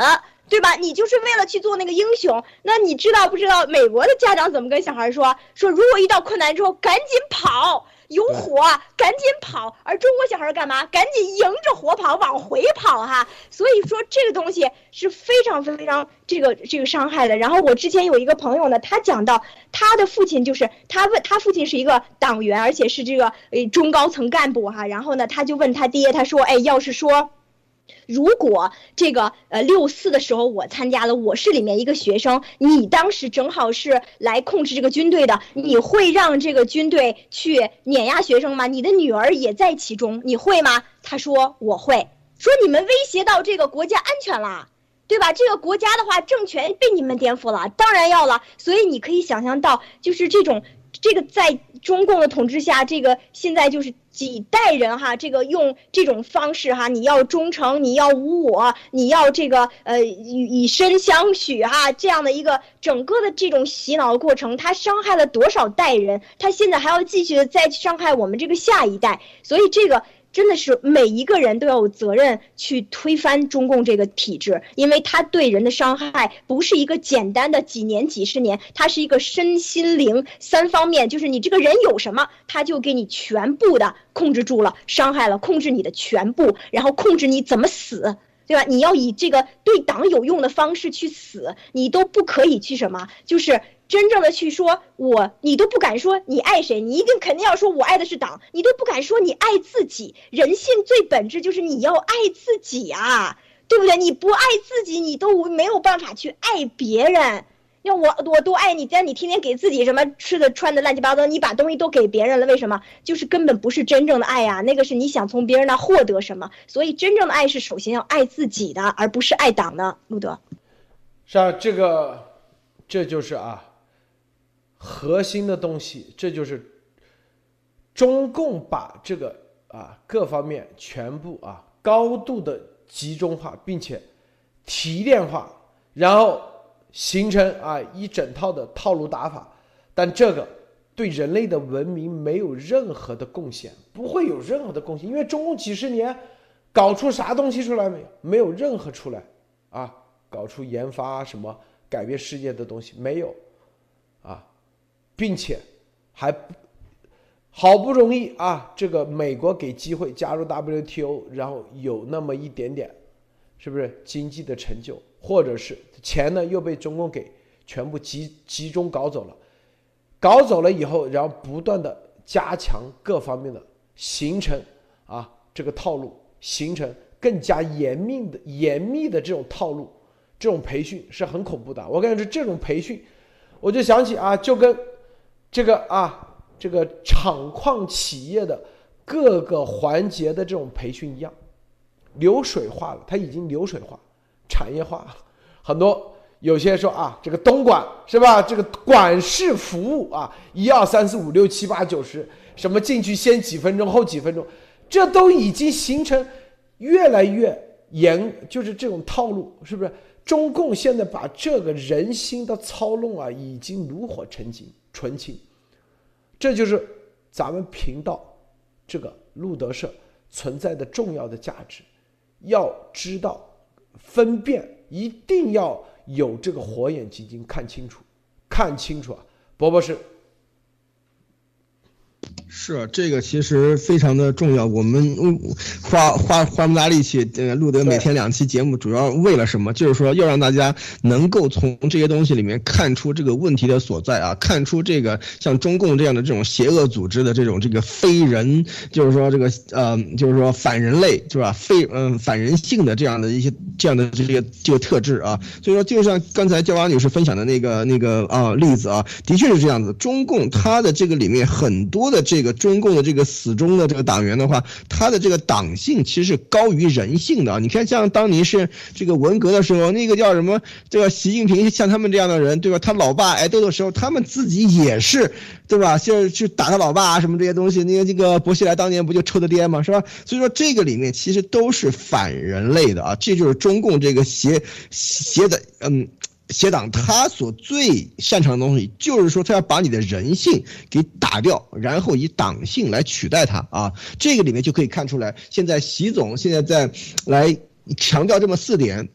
对吧？你就是为了去做那个英雄。那你知道不知道美国的家长怎么跟小孩说？说如果遇到困难之后，赶紧跑。有火，赶紧跑！而中国小孩干嘛？赶紧迎着火跑，往回跑哈！所以说这个东西是非常非常这个这个伤害的。然后我之前有一个朋友呢，他讲到他的父亲就是他问他父亲是一个党员，而且是这个呃中高层干部哈。然后呢，他就问他爹，他说：“哎，要是说。”如果这个呃六四的时候我参加了，我是里面一个学生，你当时正好是来控制这个军队的，你会让这个军队去碾压学生吗？你的女儿也在其中，你会吗？他说我会。说你们威胁到这个国家安全了，对吧？这个国家的话，政权被你们颠覆了，当然要了。所以你可以想象到，就是这种。这个在中共的统治下，这个现在就是几代人哈，这个用这种方式哈，你要忠诚，你要无我，你要这个呃以以身相许哈，这样的一个整个的这种洗脑的过程，它伤害了多少代人？他现在还要继续的再去伤害我们这个下一代，所以这个。真的是每一个人都要有责任去推翻中共这个体制，因为他对人的伤害不是一个简单的几年几十年，它是一个身心灵三方面，就是你这个人有什么，他就给你全部的控制住了，伤害了，控制你的全部，然后控制你怎么死，对吧？你要以这个对党有用的方式去死，你都不可以去什么，就是。真正的去说，我你都不敢说你爱谁，你一定肯定要说我爱的是党，你都不敢说你爱自己。人性最本质就是你要爱自己啊，对不对？你不爱自己，你都没有办法去爱别人。要我我多爱你，但你天天给自己什么吃的穿的乱七八糟，你把东西都给别人了，为什么？就是根本不是真正的爱呀，那个是你想从别人那获得什么。所以真正的爱是首先要爱自己的，而不是爱党的。路德，是啊，这个这就是啊核心的东西，这就是中共把这个啊各方面全部啊高度的集中化，并且提炼化，然后。形成啊一整套的套路打法，但这个对人类的文明没有任何的贡献，不会有任何的贡献，因为中共几十年搞出啥东西出来没有？没有任何出来啊，搞出研发什么改变世界的东西没有啊，并且还好不容易啊，这个美国给机会加入 WTO，然后有那么一点点，是不是经济的成就？或者是钱呢又被中共给全部集集中搞走了，搞走了以后，然后不断的加强各方面的，形成啊这个套路，形成更加严密的严密的这种套路，这种培训是很恐怖的。我感觉这种培训，我就想起啊，就跟这个啊这个厂矿企业的各个环节的这种培训一样，流水化了，它已经流水化。产业化，很多有些说啊，这个东莞是吧？这个管事服务啊，一二三四五六七八九十，什么进去先几分钟后几分钟，这都已经形成越来越严，就是这种套路，是不是？中共现在把这个人心的操弄啊，已经炉火纯青，纯情，这就是咱们频道这个路德社存在的重要的价值，要知道。分辨一定要有这个火眼金睛，看清楚，看清楚啊，伯伯是。是这个其实非常的重要，我们花花花那么大力气，呃，录的每天两期节目，主要为了什么？就是说要让大家能够从这些东西里面看出这个问题的所在啊，看出这个像中共这样的这种邪恶组织的这种这个非人，就是说这个呃，就是说反人类是吧？非嗯反人性的这样的一些这样的这些这个特质啊，所以说就像刚才焦娃女士分享的那个那个啊例子啊，的确是这样子，中共它的这个里面很多的这个。中共的这个死忠的这个党员的话，他的这个党性其实是高于人性的啊！你看，像当年是这个文革的时候，那个叫什么？这个习近平像他们这样的人，对吧？他老爸挨斗的时候，他们自己也是，对吧？就是去打他老爸啊，什么这些东西。那个这个薄熙来当年不就抽的爹吗？是吧？所以说这个里面其实都是反人类的啊！这就是中共这个邪邪的，嗯。邪党他所最擅长的东西，就是说他要把你的人性给打掉，然后以党性来取代他啊。这个里面就可以看出来，现在习总现在在来强调这么四点。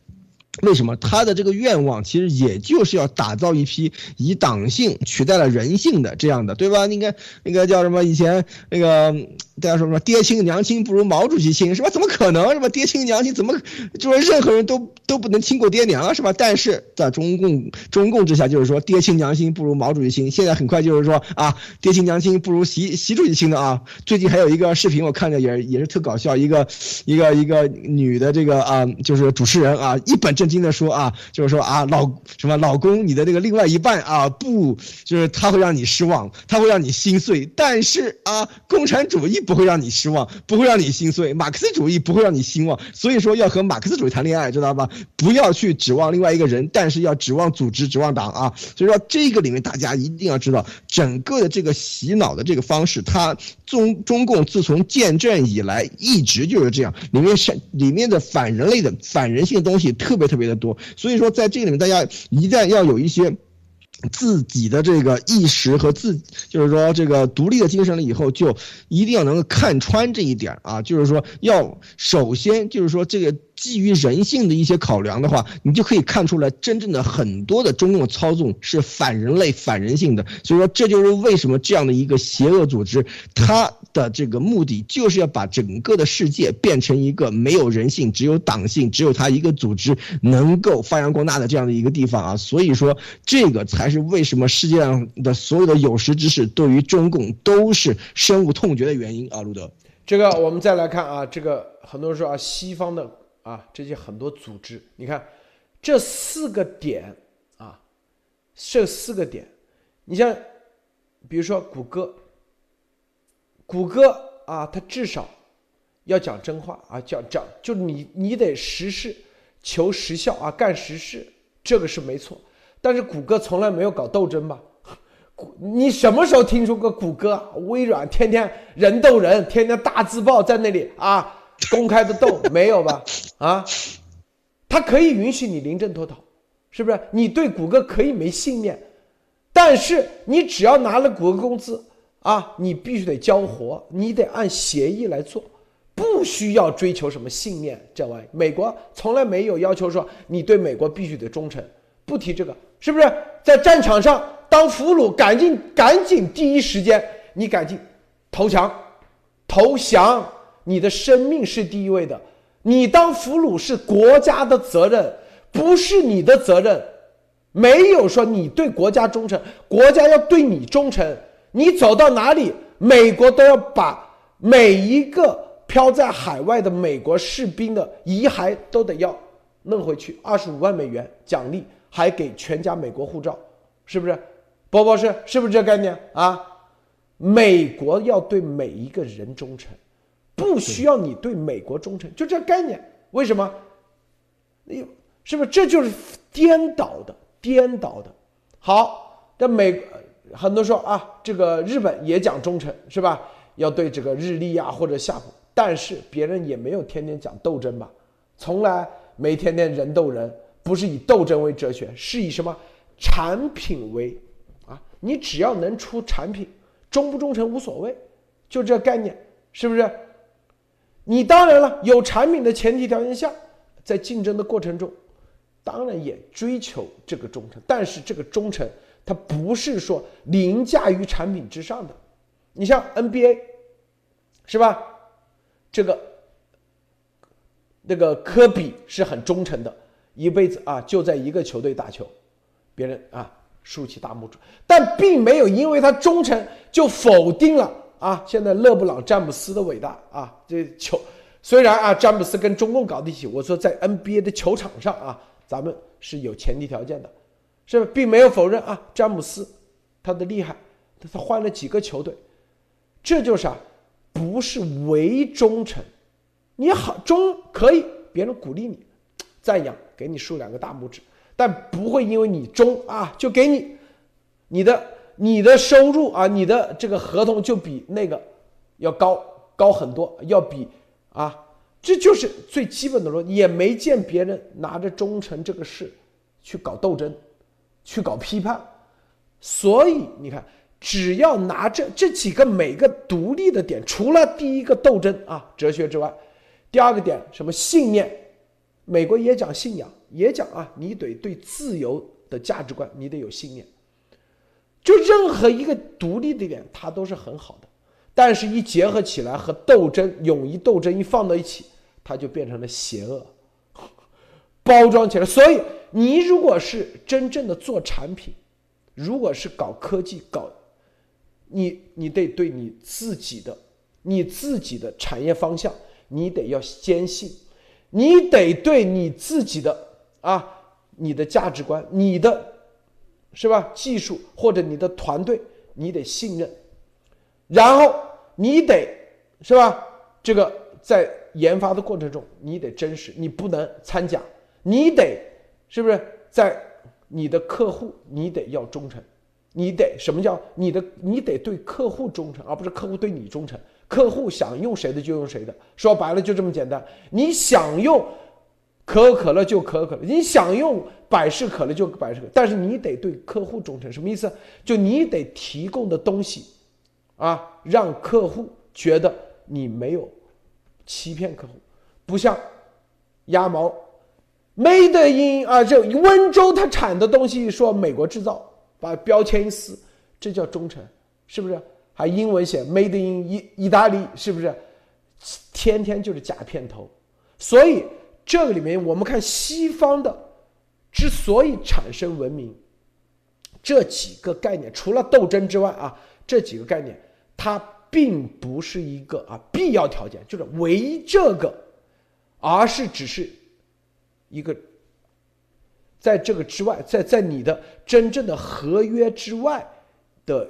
为什么他的这个愿望其实也就是要打造一批以党性取代了人性的这样的，对吧？你看那个叫什么？以前那个大家说什么“爹亲娘亲不如毛主席亲”是吧？怎么可能是吧？爹亲娘亲怎么就说任何人都都不能亲过爹娘是吧？但是在中共中共之下，就是说爹亲娘亲不如毛主席亲。现在很快就是说啊，爹亲娘亲不如习习主席亲的啊。最近还有一个视频我看着也也是特搞笑，一个一个一个女的这个啊，就是主持人啊，一本正。经的说啊，就是说啊，老什么老公，你的那个另外一半啊，不，就是他会让你失望，他会让你心碎，但是啊，共产主义不会让你失望，不会让你心碎，马克思主义不会让你兴旺，所以说要和马克思主义谈恋爱，知道吧？不要去指望另外一个人，但是要指望组织，指望党啊。所以说这个里面大家一定要知道，整个的这个洗脑的这个方式，它中中共自从建政以来一直就是这样，里面是里面的反人类的、反人性的东西特别特别。的多，所以说在这里面，大家一旦要有一些自己的这个意识和自，就是说这个独立的精神了以后，就一定要能够看穿这一点啊，就是说要首先就是说这个。基于人性的一些考量的话，你就可以看出来，真正的很多的中共操纵是反人类、反人性的。所以说，这就是为什么这样的一个邪恶组织，它的这个目的就是要把整个的世界变成一个没有人性、只有党性、只有它一个组织能够发扬光大的这样的一个地方啊。所以说，这个才是为什么世界上的所有的有识之士对于中共都是深恶痛绝的原因啊。路德，这个我们再来看啊，这个很多人说啊，西方的。啊，这些很多组织，你看这四个点啊，这四个点，你像，比如说谷歌，谷歌啊，它至少要讲真话啊，讲讲，就你你得实事求实效啊，干实事，这个是没错。但是谷歌从来没有搞斗争吧？谷你什么时候听说过谷歌、微软天天人斗人，天天大字报在那里啊公开的斗没有吧？啊，他可以允许你临阵脱逃，是不是？你对谷歌可以没信念，但是你只要拿了谷歌工资啊，你必须得交活，你得按协议来做，不需要追求什么信念这玩意。美国从来没有要求说你对美国必须得忠诚，不提这个。是不是在战场上当俘虏，赶紧赶紧第一时间你赶紧投降，投降，你的生命是第一位的，你当俘虏是国家的责任，不是你的责任，没有说你对国家忠诚，国家要对你忠诚，你走到哪里，美国都要把每一个飘在海外的美国士兵的遗骸都得要弄回去，二十五万美元奖励。还给全家美国护照，是不是？波波是是不是这概念啊？美国要对每一个人忠诚，不需要你对美国忠诚，就这概念。为什么？你是不是这就是颠倒的？颠倒的。好，这美很多说啊，这个日本也讲忠诚，是吧？要对这个日立啊或者夏普，但是别人也没有天天讲斗争吧？从来没天天人斗人。不是以斗争为哲学，是以什么产品为啊？你只要能出产品，忠不忠诚无所谓，就这概念，是不是？你当然了，有产品的前提条件下，在竞争的过程中，当然也追求这个忠诚，但是这个忠诚它不是说凌驾于产品之上的。你像 NBA，是吧？这个那个科比是很忠诚的。一辈子啊，就在一个球队打球，别人啊竖起大拇指，但并没有因为他忠诚就否定了啊。现在勒布朗詹姆斯的伟大啊，这球虽然啊詹姆斯跟中共搞在一起，我说在 NBA 的球场上啊，咱们是有前提条件的，是并没有否认啊詹姆斯他的厉害，他他换了几个球队，这就是啊不是唯忠诚，你好忠可以，别人鼓励你。赞扬，给你竖两个大拇指，但不会因为你忠啊，就给你你的你的收入啊，你的这个合同就比那个要高高很多，要比啊，这就是最基本的逻辑。也没见别人拿着忠诚这个事去搞斗争，去搞批判。所以你看，只要拿着这几个每个独立的点，除了第一个斗争啊哲学之外，第二个点什么信念。美国也讲信仰，也讲啊，你得对自由的价值观，你得有信念。就任何一个独立的点，它都是很好的，但是一结合起来和斗争、勇于斗争一放到一起，它就变成了邪恶，[LAUGHS] 包装起来。所以，你如果是真正的做产品，如果是搞科技、搞，你你得对你自己的、你自己的产业方向，你得要坚信。你得对你自己的啊，你的价值观，你的，是吧？技术或者你的团队，你得信任，然后你得是吧？这个在研发的过程中，你得真实，你不能掺假，你得是不是在你的客户，你得要忠诚，你得什么叫你的？你得对客户忠诚，而不是客户对你忠诚。客户想用谁的就用谁的，说白了就这么简单。你想用可口可乐就可口可乐，你想用百事可乐就百事可乐，但是你得对客户忠诚。什么意思？就你得提供的东西，啊，让客户觉得你没有欺骗客户，不像鸭毛，made in 啊，这温州它产的东西说美国制造，把标签一撕，这叫忠诚，是不是？还英文写 “made in 意意大利”，是不是？天天就是假片头，所以这个里面我们看西方的之所以产生文明，这几个概念除了斗争之外啊，这几个概念它并不是一个啊必要条件，就是唯一这个，而是只是一个在这个之外，在在你的真正的合约之外的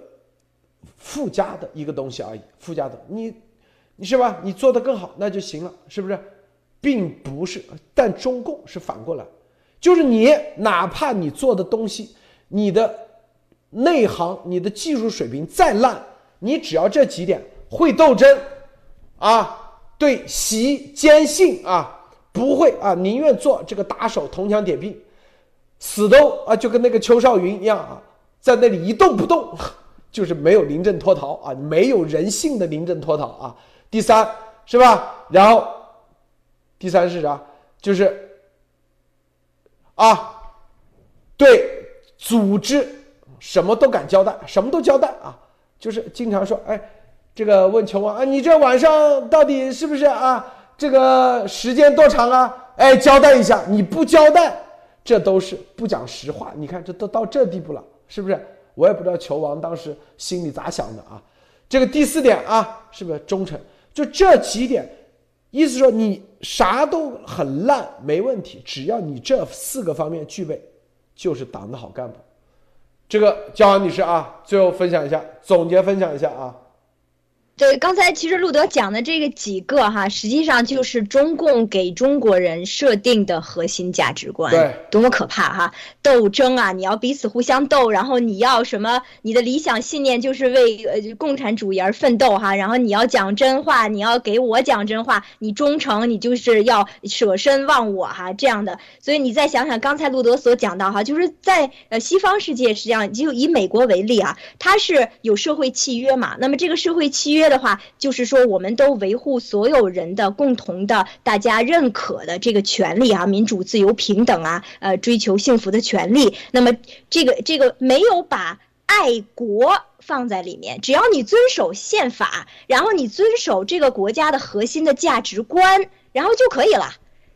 附加的一个东西而已，附加的你你是吧？你做的更好那就行了，是不是？并不是，但中共是反过来，就是你哪怕你做的东西，你的内行、你的技术水平再烂，你只要这几点会斗争，啊，对习坚信啊，不会啊，宁愿做这个打手，铜墙铁壁，死都啊，就跟那个邱少云一样啊，在那里一动不动，就是没有临阵脱逃啊，没有人性的临阵脱逃啊。第三是吧？然后。第三是啥？就是啊，对组织什么都敢交代，什么都交代啊，就是经常说，哎，这个问球王啊，你这晚上到底是不是啊？这个时间多长啊？哎，交代一下，你不交代，这都是不讲实话。你看，这都到这地步了，是不是？我也不知道球王当时心里咋想的啊。这个第四点啊，是不是忠诚？就这几点。意思说你啥都很烂没问题，只要你这四个方面具备，就是党的好干部。这个焦安女士啊，最后分享一下，总结分享一下啊。对，刚才其实路德讲的这个几个哈，实际上就是中共给中国人设定的核心价值观，对，多么可怕哈！斗争啊，你要彼此互相斗，然后你要什么？你的理想信念就是为呃共产主义而奋斗哈，然后你要讲真话，你要给我讲真话，你忠诚，你就是要舍身忘我哈，这样的。所以你再想想刚才路德所讲到哈，就是在呃西方世界，实际上就以美国为例啊，它是有社会契约嘛，那么这个社会契约。的话，就是说，我们都维护所有人的共同的、大家认可的这个权利啊，民主、自由、平等啊，呃，追求幸福的权利。那么，这个这个没有把爱国放在里面，只要你遵守宪法，然后你遵守这个国家的核心的价值观，然后就可以了。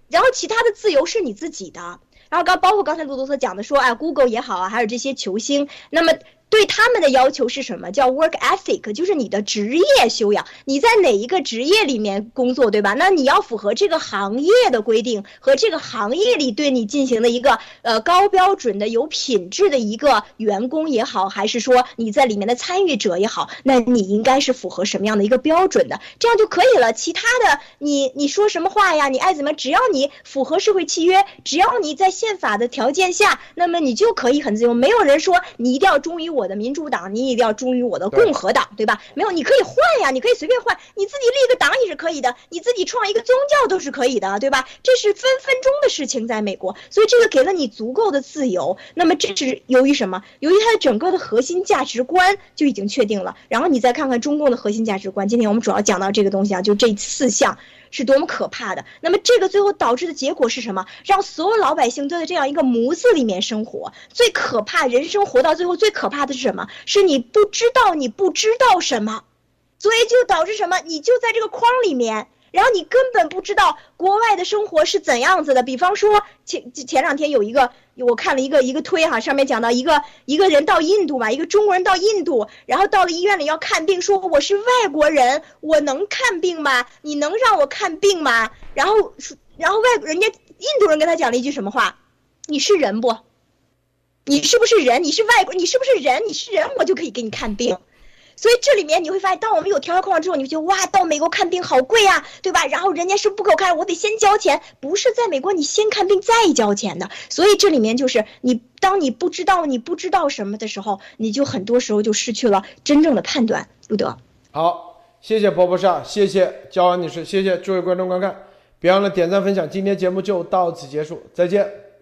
然后其他的自由是你自己的。然后刚包括刚才路多特讲的说，哎，Google 也好啊，还有这些球星，那么。对他们的要求是什么？叫 work ethic，就是你的职业修养。你在哪一个职业里面工作，对吧？那你要符合这个行业的规定和这个行业里对你进行的一个呃高标准的、有品质的一个员工也好，还是说你在里面的参与者也好，那你应该是符合什么样的一个标准的？这样就可以了。其他的，你你说什么话呀？你爱怎么？只要你符合社会契约，只要你在宪法的条件下，那么你就可以很自由。没有人说你一定要忠于我。我的民主党，你一定要忠于我的共和党，对吧？没有，你可以换呀，你可以随便换，你自己立个党也是可以的，你自己创一个宗教都是可以的，对吧？这是分分钟的事情，在美国，所以这个给了你足够的自由。那么这是由于什么？由于它的整个的核心价值观就已经确定了。然后你再看看中共的核心价值观，今天我们主要讲到这个东西啊，就这四项。是多么可怕的！那么这个最后导致的结果是什么？让所有老百姓都在这样一个模子里面生活。最可怕，人生活到最后最可怕的是什么？是你不知道你不知道什么，所以就导致什么？你就在这个框里面。然后你根本不知道国外的生活是怎样子的，比方说前前两天有一个我看了一个一个推哈，上面讲到一个一个人到印度嘛，一个中国人到印度，然后到了医院里要看病，说我是外国人，我能看病吗？你能让我看病吗？然后然后外人家印度人跟他讲了一句什么话？你是人不？你是不是人？你是外国？你是不是人？你是人，我就可以给你看病。所以这里面你会发现，当我们有条条框框之后，你就觉得哇，到美国看病好贵呀，对吧？然后人家是不给我看，我得先交钱。不是在美国，你先看病再交钱的。所以这里面就是你，当你不知道你不知道什么的时候，你就很多时候就失去了真正的判断。路德，好，谢谢波波莎，谢谢焦安女士，谢谢诸位观众观看，别忘了点赞分享。今天节目就到此结束，再见。